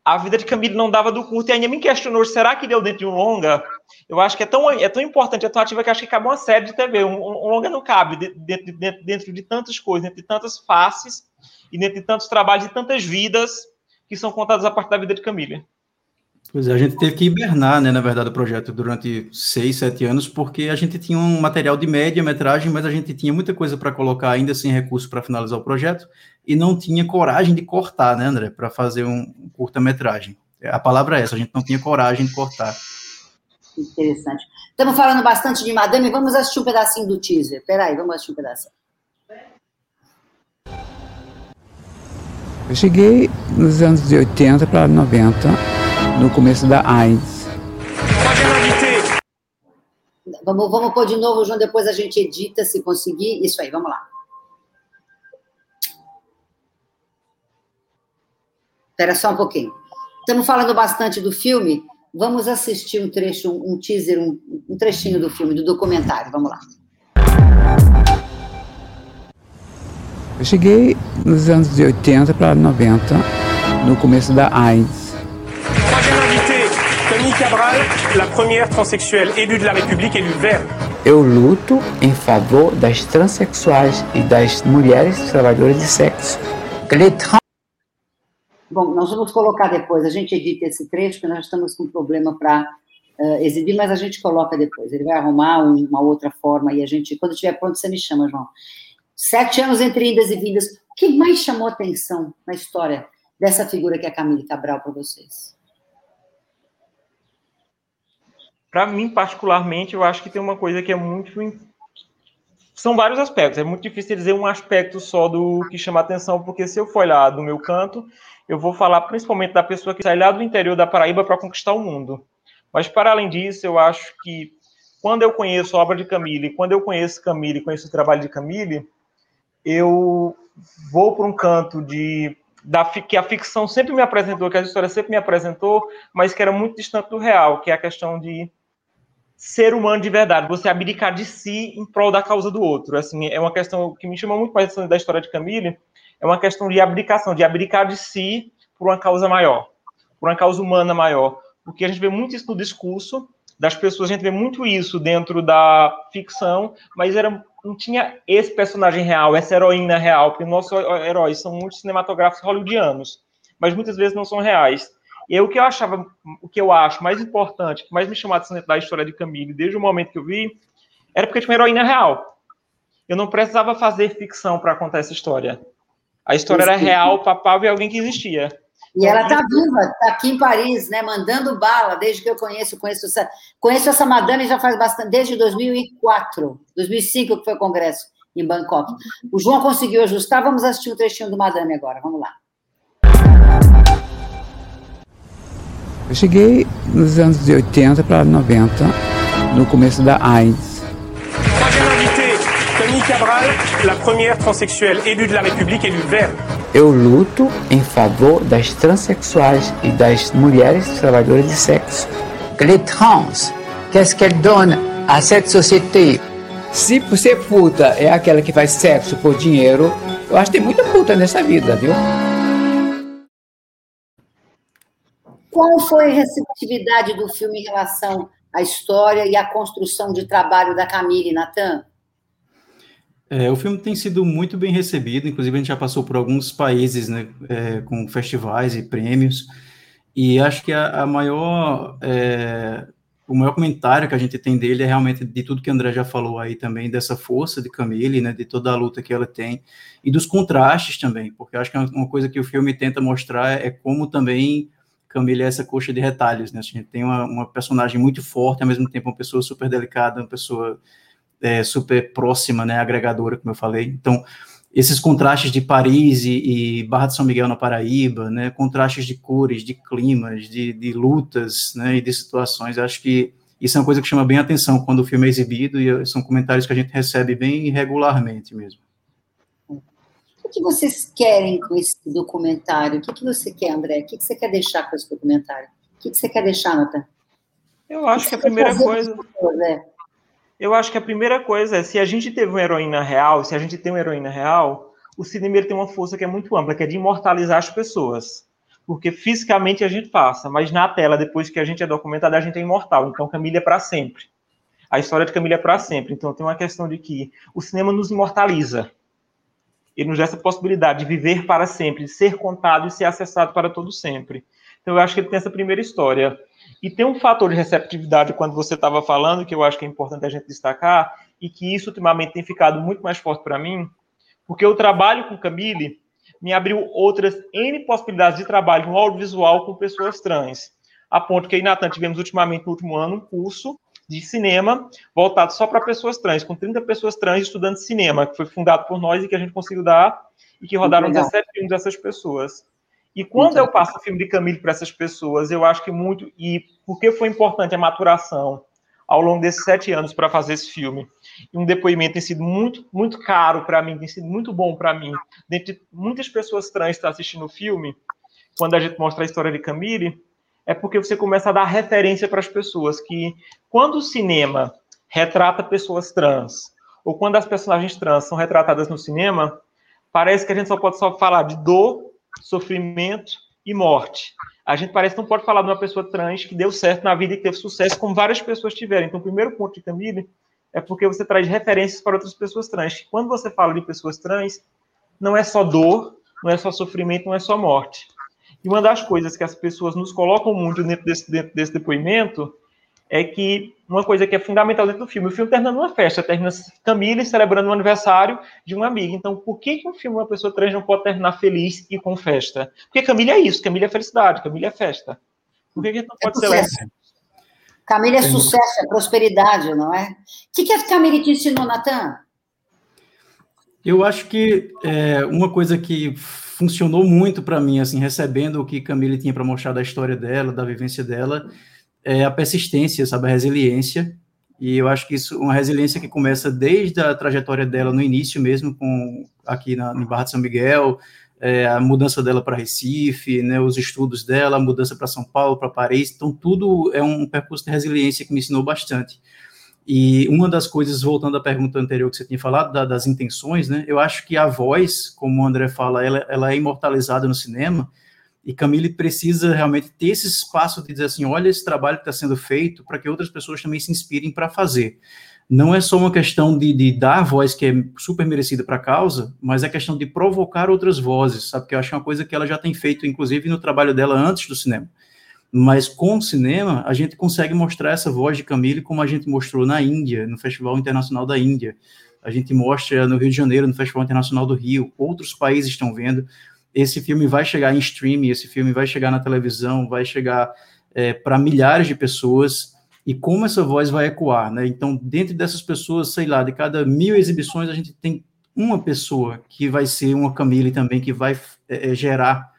a vida de Camille não dava do curta e ainda me questionou: será que deu dentro de um longa? Eu acho que é tão, é tão importante, é tão ativa que acho que cabe uma série de TV. Um, um longa não cabe dentro, dentro, dentro de tantas coisas, dentro de tantas faces e dentro de tantos trabalhos e tantas vidas que são contadas a partir da vida de Camille. Pois é, a gente teve que hibernar, né, na verdade, o projeto durante seis, sete anos, porque a gente tinha um material de média metragem, mas a gente tinha muita coisa para colocar ainda sem recurso para finalizar o projeto e não tinha coragem de cortar, né, André, para fazer um curta-metragem. A palavra é essa, a gente não tinha coragem de cortar. Interessante. Estamos falando bastante de Madame, vamos assistir um pedacinho do teaser. Peraí, vamos assistir um pedacinho. Eu cheguei nos anos de 80 para 90 no começo da AIDS. Vamos, vamos pôr de novo, João, depois a gente edita se conseguir. Isso aí, vamos lá. Espera só um pouquinho. Estamos falando bastante do filme. Vamos assistir um trecho, um teaser, um, um trechinho do filme, do documentário. Vamos lá. Eu cheguei nos anos de 80 para 90, no começo da AIDS. Cabral, la première transexuelle élue de la République, élue verte. Eu luto em favor das transexuais e das mulheres trabalhadoras de sexo. Bom, nós vamos colocar depois, a gente edita esse trecho, porque nós estamos com problema para uh, eh, exibir, mas a gente coloca depois. Ele vai arrumar uma outra forma e a gente, quando estiver pronto, você me chama, João. Sete anos entre indas e vindas. O que mais chamou atenção na história dessa figura que é a Camille Cabral para vocês? Para mim, particularmente, eu acho que tem uma coisa que é muito. São vários aspectos. É muito difícil dizer um aspecto só do que chama atenção, porque se eu for lá do meu canto, eu vou falar principalmente da pessoa que sai lá do interior da Paraíba para conquistar o mundo. Mas, para além disso, eu acho que quando eu conheço a obra de Camille, quando eu conheço Camille, conheço o trabalho de Camille, eu vou para um canto de da, que a ficção sempre me apresentou, que a história sempre me apresentou, mas que era muito distante do real, que é a questão de ser humano de verdade, você abdicar de si em prol da causa do outro. Assim, é uma questão que me chama muito mais atenção da história de Camille, é uma questão de abdicação, de abdicar de si por uma causa maior, por uma causa humana maior. Porque a gente vê muito isso no discurso das pessoas, a gente vê muito isso dentro da ficção, mas era, não tinha esse personagem real, essa heroína real, porque nossos heróis são muito cinematográficos hollywoodianos, mas muitas vezes não são reais. E aí, o que eu achava, o que eu acho mais importante, que mais me chamou a atenção da história de Camille, desde o momento que eu vi, era porque tinha uma heroína real. Eu não precisava fazer ficção para contar essa história. A história era real, papal e alguém que existia. E ela está viva, está aqui em Paris, né, mandando bala, desde que eu conheço, conheço essa, conheço essa madame já faz bastante, desde 2004, 2005 que foi o congresso em Bangkok. O João conseguiu ajustar, vamos assistir um trechinho do madame agora, vamos lá. Eu cheguei nos anos de 80 para 90, no começo da AIDS. Camille Cabral, la première transsexuelle élue de la République, élue verte. Eu luto em favor das transexuais e das mulheres trabalhadoras de sexo. Les trans, qu'est-ce qu'elles donnent à cette société? Se você puta é aquela que faz sexo por dinheiro, eu acho que tem muita puta nessa vida, viu? Qual foi a receptividade do filme em relação à história e à construção de trabalho da Camille, Natan? É, o filme tem sido muito bem recebido, inclusive a gente já passou por alguns países né, é, com festivais e prêmios, e acho que a, a maior, é, o maior comentário que a gente tem dele é realmente de tudo que o André já falou aí também, dessa força de Camille, né, de toda a luta que ela tem, e dos contrastes também, porque acho que uma coisa que o filme tenta mostrar é como também Camila é essa coxa de retalhos, né? A gente tem uma, uma, personagem muito forte, ao mesmo tempo uma pessoa super delicada, uma pessoa é, super próxima, né? Agregadora, como eu falei. Então, esses contrastes de Paris e, e, Barra de São Miguel na Paraíba, né? Contrastes de cores, de climas, de, de lutas, né? E de situações. acho que isso é uma coisa que chama bem a atenção quando o filme é exibido e são comentários que a gente recebe bem regularmente mesmo que vocês querem com esse documentário? O que, que você quer, André? O que, que você quer deixar com esse documentário? O que, que você quer deixar, Nathan? Eu acho que, que a primeira coisa. Pessoas, é? Eu acho que a primeira coisa é se a gente teve uma heroína real, se a gente tem uma heroína real, o cinema tem uma força que é muito ampla, que é de imortalizar as pessoas. Porque fisicamente a gente passa, mas na tela, depois que a gente é documentado, a gente é imortal. Então, Camila é para sempre. A história de Camila é para sempre. Então, tem uma questão de que o cinema nos imortaliza ele nos dá essa possibilidade de viver para sempre, de ser contado e ser acessado para todo sempre. Então, eu acho que ele tem essa primeira história. E tem um fator de receptividade, quando você estava falando, que eu acho que é importante a gente destacar, e que isso ultimamente tem ficado muito mais forte para mim, porque o trabalho com Camille me abriu outras N possibilidades de trabalho no audiovisual com pessoas trans. A ponto que aí, Natan, tivemos ultimamente no último ano um curso de cinema voltado só para pessoas trans, com 30 pessoas trans estudando cinema, que foi fundado por nós e que a gente conseguiu dar, e que rodaram 17 filmes dessas pessoas. E quando eu passo o filme de Camille para essas pessoas, eu acho que muito. E porque foi importante a maturação ao longo desses sete anos para fazer esse filme. E um depoimento tem sido muito, muito caro para mim, tem sido muito bom para mim. Dentre muitas pessoas trans que estão assistindo o filme, quando a gente mostra a história de Camille, é porque você começa a dar referência para as pessoas que quando o cinema retrata pessoas trans ou quando as personagens trans são retratadas no cinema, parece que a gente só pode só falar de dor, sofrimento e morte. A gente parece que não pode falar de uma pessoa trans que deu certo na vida e teve sucesso, como várias pessoas tiveram. Então, o primeiro ponto de Camille é porque você traz referências para outras pessoas trans. Quando você fala de pessoas trans, não é só dor, não é só sofrimento, não é só morte. E uma das coisas que as pessoas nos colocam muito dentro desse, dentro desse depoimento é que uma coisa que é fundamental dentro do filme. O filme termina numa festa, termina Camille celebrando o aniversário de uma amiga. Então, por que, que um filme, uma pessoa trans, não pode terminar feliz e com festa? Porque Camille é isso, Camille é felicidade, Camille é festa. Por que, que não pode é ser Camille é sucesso, é prosperidade, não é? O que, que a Camille te ensinou, Natan? Eu acho que é, uma coisa que funcionou muito para mim, assim, recebendo o que Camille tinha para mostrar da história dela, da vivência dela, é a persistência, sabe, a resiliência. E eu acho que isso, uma resiliência que começa desde a trajetória dela no início mesmo, com aqui na, Barra de São Miguel, é, a mudança dela para Recife, né, os estudos dela, a mudança para São Paulo, para Paris, então tudo é um percurso de resiliência que me ensinou bastante. E uma das coisas, voltando à pergunta anterior que você tinha falado, da, das intenções, né? Eu acho que a voz, como o André fala, ela, ela é imortalizada no cinema, e Camille precisa realmente ter esse espaço de dizer assim: olha esse trabalho que está sendo feito, para que outras pessoas também se inspirem para fazer. Não é só uma questão de, de dar voz que é super merecida para a causa, mas é questão de provocar outras vozes, sabe? Que eu acho é uma coisa que ela já tem feito, inclusive, no trabalho dela antes do cinema. Mas com o cinema, a gente consegue mostrar essa voz de Camille como a gente mostrou na Índia, no Festival Internacional da Índia. A gente mostra no Rio de Janeiro, no Festival Internacional do Rio. Outros países estão vendo. Esse filme vai chegar em streaming, esse filme vai chegar na televisão, vai chegar é, para milhares de pessoas. E como essa voz vai ecoar, né? Então, dentro dessas pessoas, sei lá, de cada mil exibições, a gente tem uma pessoa que vai ser uma Camille também, que vai é, é gerar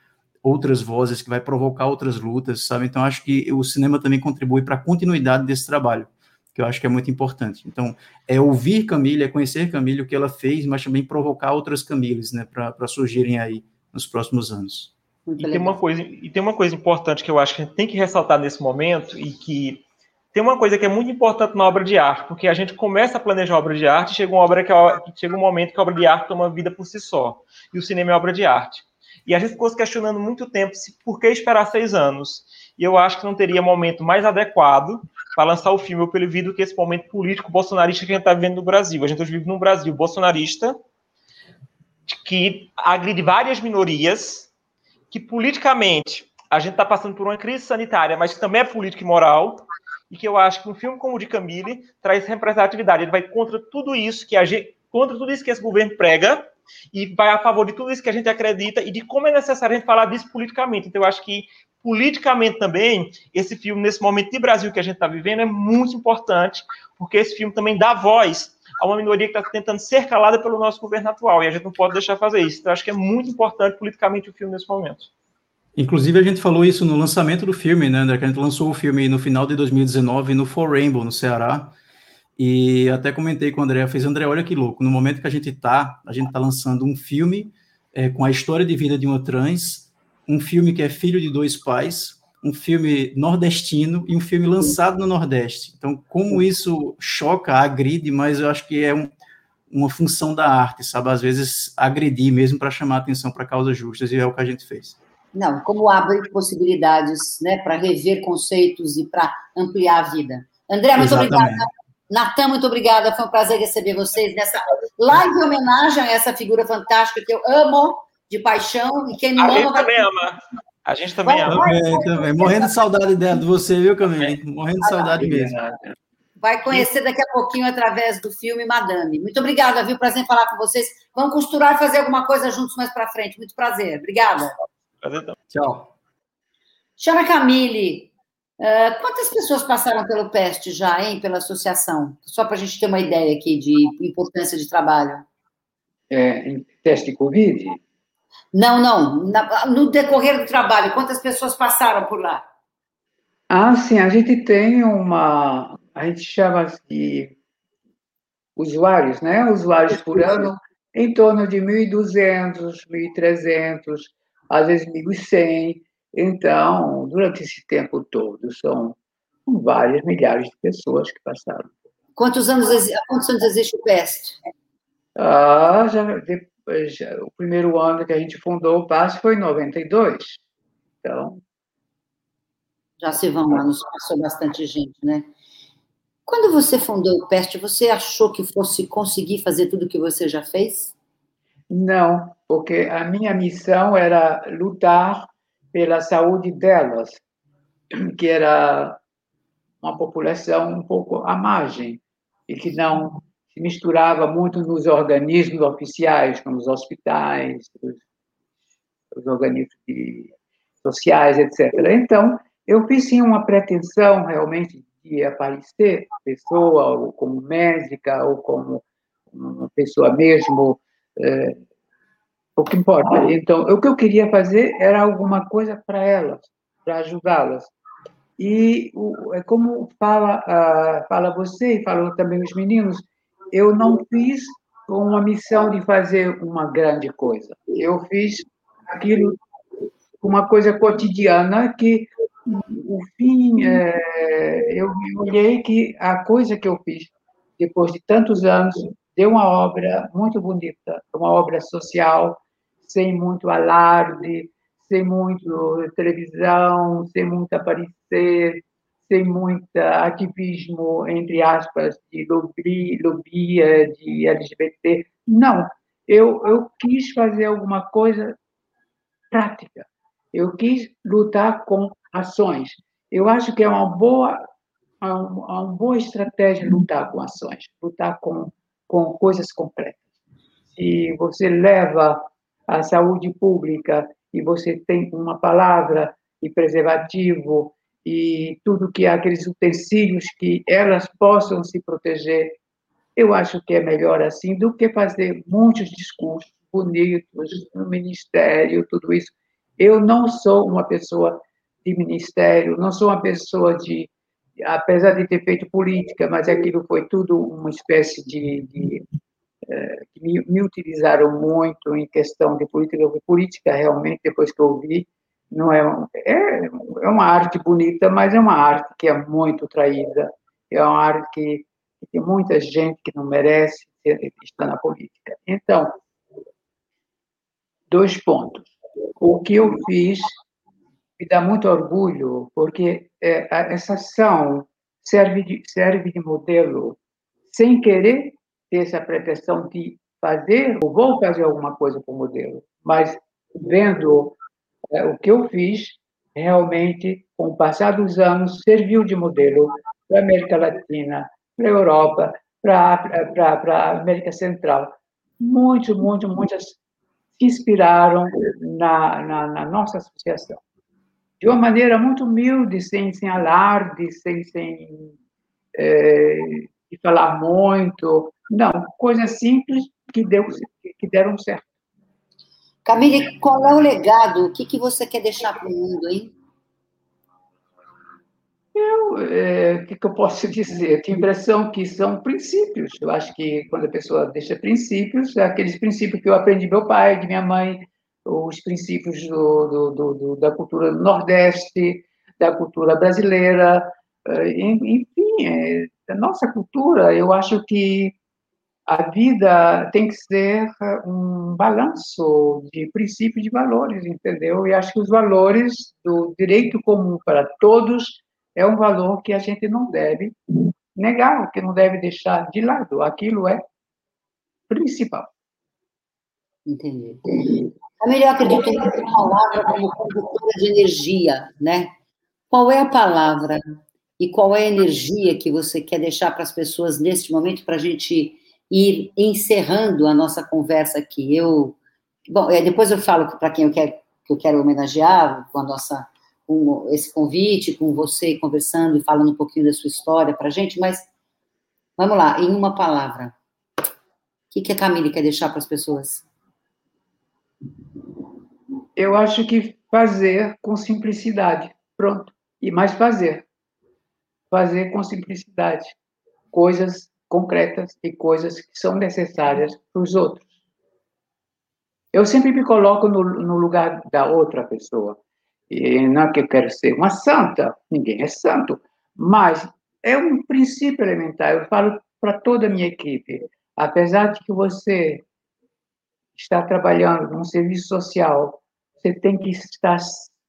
outras vozes, que vai provocar outras lutas, sabe? Então, acho que o cinema também contribui para a continuidade desse trabalho, que eu acho que é muito importante. Então, é ouvir Camille, é conhecer Camille, o que ela fez, mas também provocar outras Camilles, né, para surgirem aí nos próximos anos. e tem, uma coisa, e tem uma coisa importante que eu acho que a gente tem que ressaltar nesse momento, e que tem uma coisa que é muito importante na obra de arte, porque a gente começa a planejar obra de arte, chega uma obra que chega um momento que a obra de arte toma vida por si só, e o cinema é obra de arte. E a gente ficou se questionando muito tempo se, por que esperar seis anos. E eu acho que não teria momento mais adequado para lançar o filme pelo vídeo que esse momento político bolsonarista que a gente está vivendo no Brasil. A gente vive num Brasil bolsonarista que agride várias minorias, que politicamente a gente está passando por uma crise sanitária, mas que também é política e moral, e que eu acho que um filme como o de Camille traz representatividade. Ele vai contra tudo isso que a gente, contra tudo isso que esse governo prega, e vai a favor de tudo isso que a gente acredita e de como é necessário a gente falar disso politicamente. Então, eu acho que politicamente também, esse filme, nesse momento de Brasil que a gente está vivendo, é muito importante, porque esse filme também dá voz a uma minoria que está tentando ser calada pelo nosso governo atual, e a gente não pode deixar fazer isso. Então, eu acho que é muito importante politicamente o filme nesse momento. Inclusive, a gente falou isso no lançamento do filme, né, André? Que a gente lançou o filme no final de 2019 no For Rainbow, no Ceará. E até comentei com o André, fez André, olha que louco, no momento que a gente está, a gente está lançando um filme é, com a história de vida de uma trans, um filme que é filho de dois pais, um filme nordestino e um filme lançado no Nordeste. Então, como isso choca, agride, mas eu acho que é um, uma função da arte, sabe? Às vezes agredir mesmo para chamar atenção para causas justas, e é o que a gente fez. Não, como abre possibilidades né, para rever conceitos e para ampliar a vida. André, muito Exatamente. obrigada Natan, muito obrigada. Foi um prazer receber vocês nessa live homenagem a essa figura fantástica que eu amo de paixão. E quem não a ama. Vai... também ama. A gente também vai, ama. Vai, também, também. Morrendo de saudade dela, de você, viu, Camille? Morrendo de saudade mesmo. Vai conhecer daqui a pouquinho através do filme Madame. Muito obrigada, viu? Prazer em falar com vocês. Vamos costurar e fazer alguma coisa juntos mais para frente. Muito prazer. Obrigada. Prazer, então. Tchau. Chama Camille. Uh, quantas pessoas passaram pelo PEST já, hein, pela associação? Só para a gente ter uma ideia aqui de importância de trabalho. É, em teste Covid? Não, não. Na, no decorrer do trabalho, quantas pessoas passaram por lá? Ah, sim, a gente tem uma. A gente chama de usuários, né? Usuários por ano, em torno de 1.200, 1.300, às vezes 1.100 então, durante esse tempo todo, são várias milhares de pessoas que passaram. Quantos anos, quantos anos existe o PEST? Ah, já, depois, já, o primeiro ano que a gente fundou o PAS foi em 92. Então. Já se vão anos, passou bastante gente, né? Quando você fundou o PEST, você achou que fosse conseguir fazer tudo o que você já fez? Não, porque a minha missão era lutar pela saúde delas, que era uma população um pouco à margem e que não se misturava muito nos organismos oficiais, como os hospitais, os, os organismos de, sociais, etc. Então, eu fiz sim uma pretensão realmente de aparecer pessoa, ou como médica, ou como uma pessoa mesmo, é, o que importa. Então, o que eu queria fazer era alguma coisa para elas, para ajudá-las. E é como fala, uh, fala você e falam também os meninos, eu não fiz uma missão de fazer uma grande coisa. Eu fiz aquilo, uma coisa cotidiana que o fim, é, eu olhei que a coisa que eu fiz depois de tantos anos deu uma obra muito bonita, uma obra social, sem muito alarde, sem muito televisão, sem muito aparecer, sem muito ativismo, entre aspas, de lobby, lobby de LGBT. Não, eu, eu quis fazer alguma coisa prática. Eu quis lutar com ações. Eu acho que é uma boa, uma, uma boa estratégia lutar com ações, lutar com, com coisas concretas. Se você leva a saúde pública e você tem uma palavra e preservativo e tudo que há aqueles utensílios que elas possam se proteger, eu acho que é melhor assim do que fazer muitos discursos bonitos no ministério, tudo isso. Eu não sou uma pessoa de ministério, não sou uma pessoa de, apesar de ter feito política, mas aquilo foi tudo uma espécie de, de é, me, me, utilizaram muito em questão de política, porque política realmente, depois que eu vi, não é, é, é uma arte bonita, mas é uma arte que é muito traída, é uma arte que, que tem muita gente que não merece estar na política. Então, dois pontos. O que eu fiz me dá muito orgulho, porque é, essa ação serve de, serve de modelo, sem querer ter essa pretensão de fazer, ou vou fazer alguma coisa com o modelo, mas vendo é, o que eu fiz, realmente, com o passar dos anos, serviu de modelo para a América Latina, para a Europa, para a América Central. Muito, muito, muitas se inspiraram na, na, na nossa associação de uma maneira muito humilde, sem, sem alarde, sem, sem é, de falar muito. Não, coisas simples que, deu, que deram certo. Camille, qual é o legado? O que, que você quer deixar para o mundo, hein? Eu, é, o que, que eu posso dizer? Eu tenho a impressão que são princípios. Eu acho que quando a pessoa deixa princípios, é aqueles princípios que eu aprendi de meu pai, de minha mãe, os princípios do, do, do, da cultura do Nordeste, da cultura brasileira, eh, enfim, é, a nossa cultura, eu acho que a vida tem que ser um balanço de princípios de valores, entendeu? E acho que os valores do direito comum para todos é um valor que a gente não deve negar, que não deve deixar de lado. Aquilo é principal. Entendi. Também eu acredito na palavra como condutora de energia, né? Qual é a palavra e qual é a energia que você quer deixar para as pessoas neste momento para a gente ir encerrando a nossa conversa aqui? Eu, bom, é, depois eu falo para quem eu quero que eu quero homenagear com a nossa com esse convite, com você conversando e falando um pouquinho da sua história para a gente, mas vamos lá, em uma palavra, o que, que a Camille quer deixar para as pessoas? Eu acho que fazer com simplicidade. Pronto. E mais fazer. Fazer com simplicidade. Coisas concretas e coisas que são necessárias para os outros. Eu sempre me coloco no, no lugar da outra pessoa. E não é que eu quero ser uma santa, ninguém é santo, mas é um princípio elementar. Eu falo para toda a minha equipe, apesar de que você está trabalhando num serviço social, você tem que estar,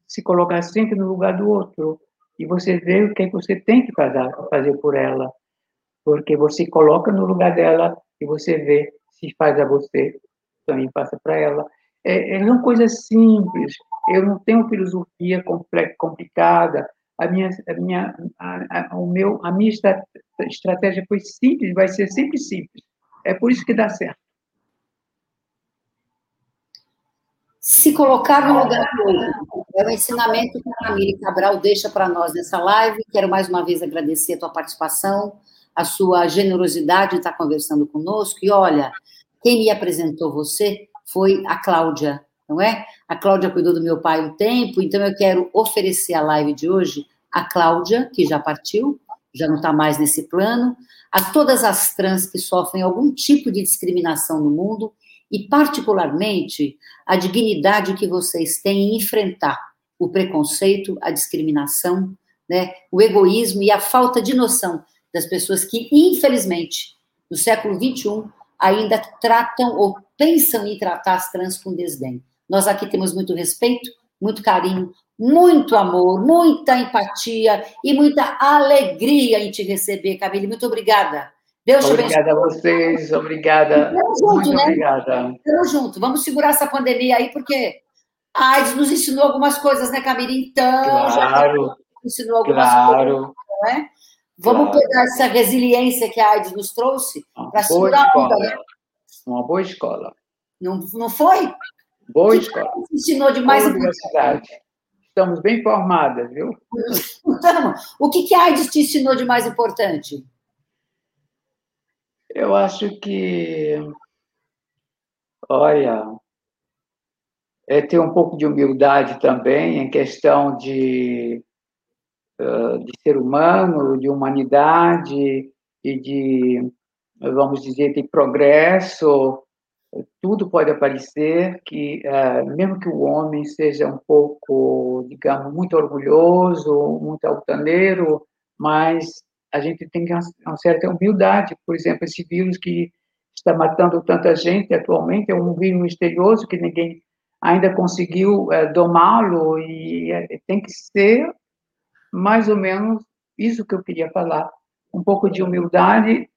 se colocar sempre no lugar do outro e você vê o que você tem que fazer, fazer por ela, porque você coloca no lugar dela e você vê se faz a você, também passa para ela. É, é uma coisa simples. Eu não tenho filosofia complicada. a minha, a minha, a, a, o meu, a minha estratégia foi simples, vai ser sempre simples. É por isso que dá certo. Se colocar no lugar do outro é o ensinamento que a Camille Cabral deixa para nós nessa live. Quero mais uma vez agradecer a tua participação, a sua generosidade de estar conversando conosco. E olha, quem me apresentou você foi a Cláudia, não é? A Cláudia cuidou do meu pai um tempo, então eu quero oferecer a live de hoje a Cláudia, que já partiu, já não está mais nesse plano, a todas as trans que sofrem algum tipo de discriminação no mundo e, particularmente, a dignidade que vocês têm em enfrentar o preconceito, a discriminação, né, o egoísmo e a falta de noção das pessoas que, infelizmente, no século XXI, ainda tratam ou pensam em tratar as trans com desdém. Nós aqui temos muito respeito, muito carinho, muito amor, muita empatia e muita alegria em te receber, Camille. Muito obrigada. Deus Obrigada a vocês, obrigada. Vamos junto, muito né? Obrigada. Vamos junto, vamos segurar essa pandemia aí, porque a AIDS nos ensinou algumas coisas, né, Camille? Então, claro, já ensinou algumas claro. coisas, não é? Vamos claro. pegar essa resiliência que a AIDS nos trouxe para segurar a onda, né? Uma boa escola. Não, não foi? Boa que escola. Ensinou de mais importante? Estamos bem formadas, viu? Então, o que, que a AIDS te ensinou de mais importante? Eu acho que, olha, é ter um pouco de humildade também em questão de, de ser humano, de humanidade e de, vamos dizer, de progresso. Tudo pode aparecer que, mesmo que o homem seja um pouco, digamos, muito orgulhoso, muito altaneiro, mas a gente tem uma certa humildade. Por exemplo, esse vírus que está matando tanta gente atualmente é um vírus misterioso que ninguém ainda conseguiu é, domá-lo e é, tem que ser mais ou menos isso que eu queria falar, um pouco de humildade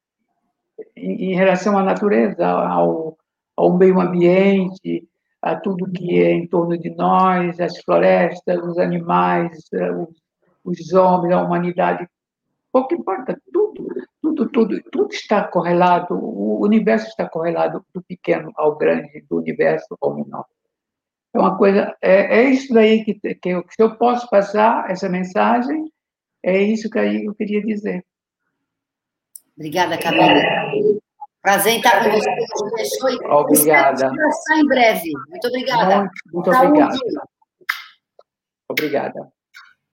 em, em relação à natureza, ao, ao meio ambiente, a tudo que é em torno de nós, as florestas, os animais, eh, os, os homens, a humanidade pouco importa, tudo, tudo, tudo, tudo está correlado, o universo está correlado do pequeno ao grande, do universo ao menor. É uma coisa, é, é isso daí que, que eu, se eu posso passar essa mensagem, é isso que aí eu queria dizer. Obrigada, Camila. Prazer em estar com você. Obrigada. Espero em breve. Muito obrigada. Muito, muito obrigada. Obrigada.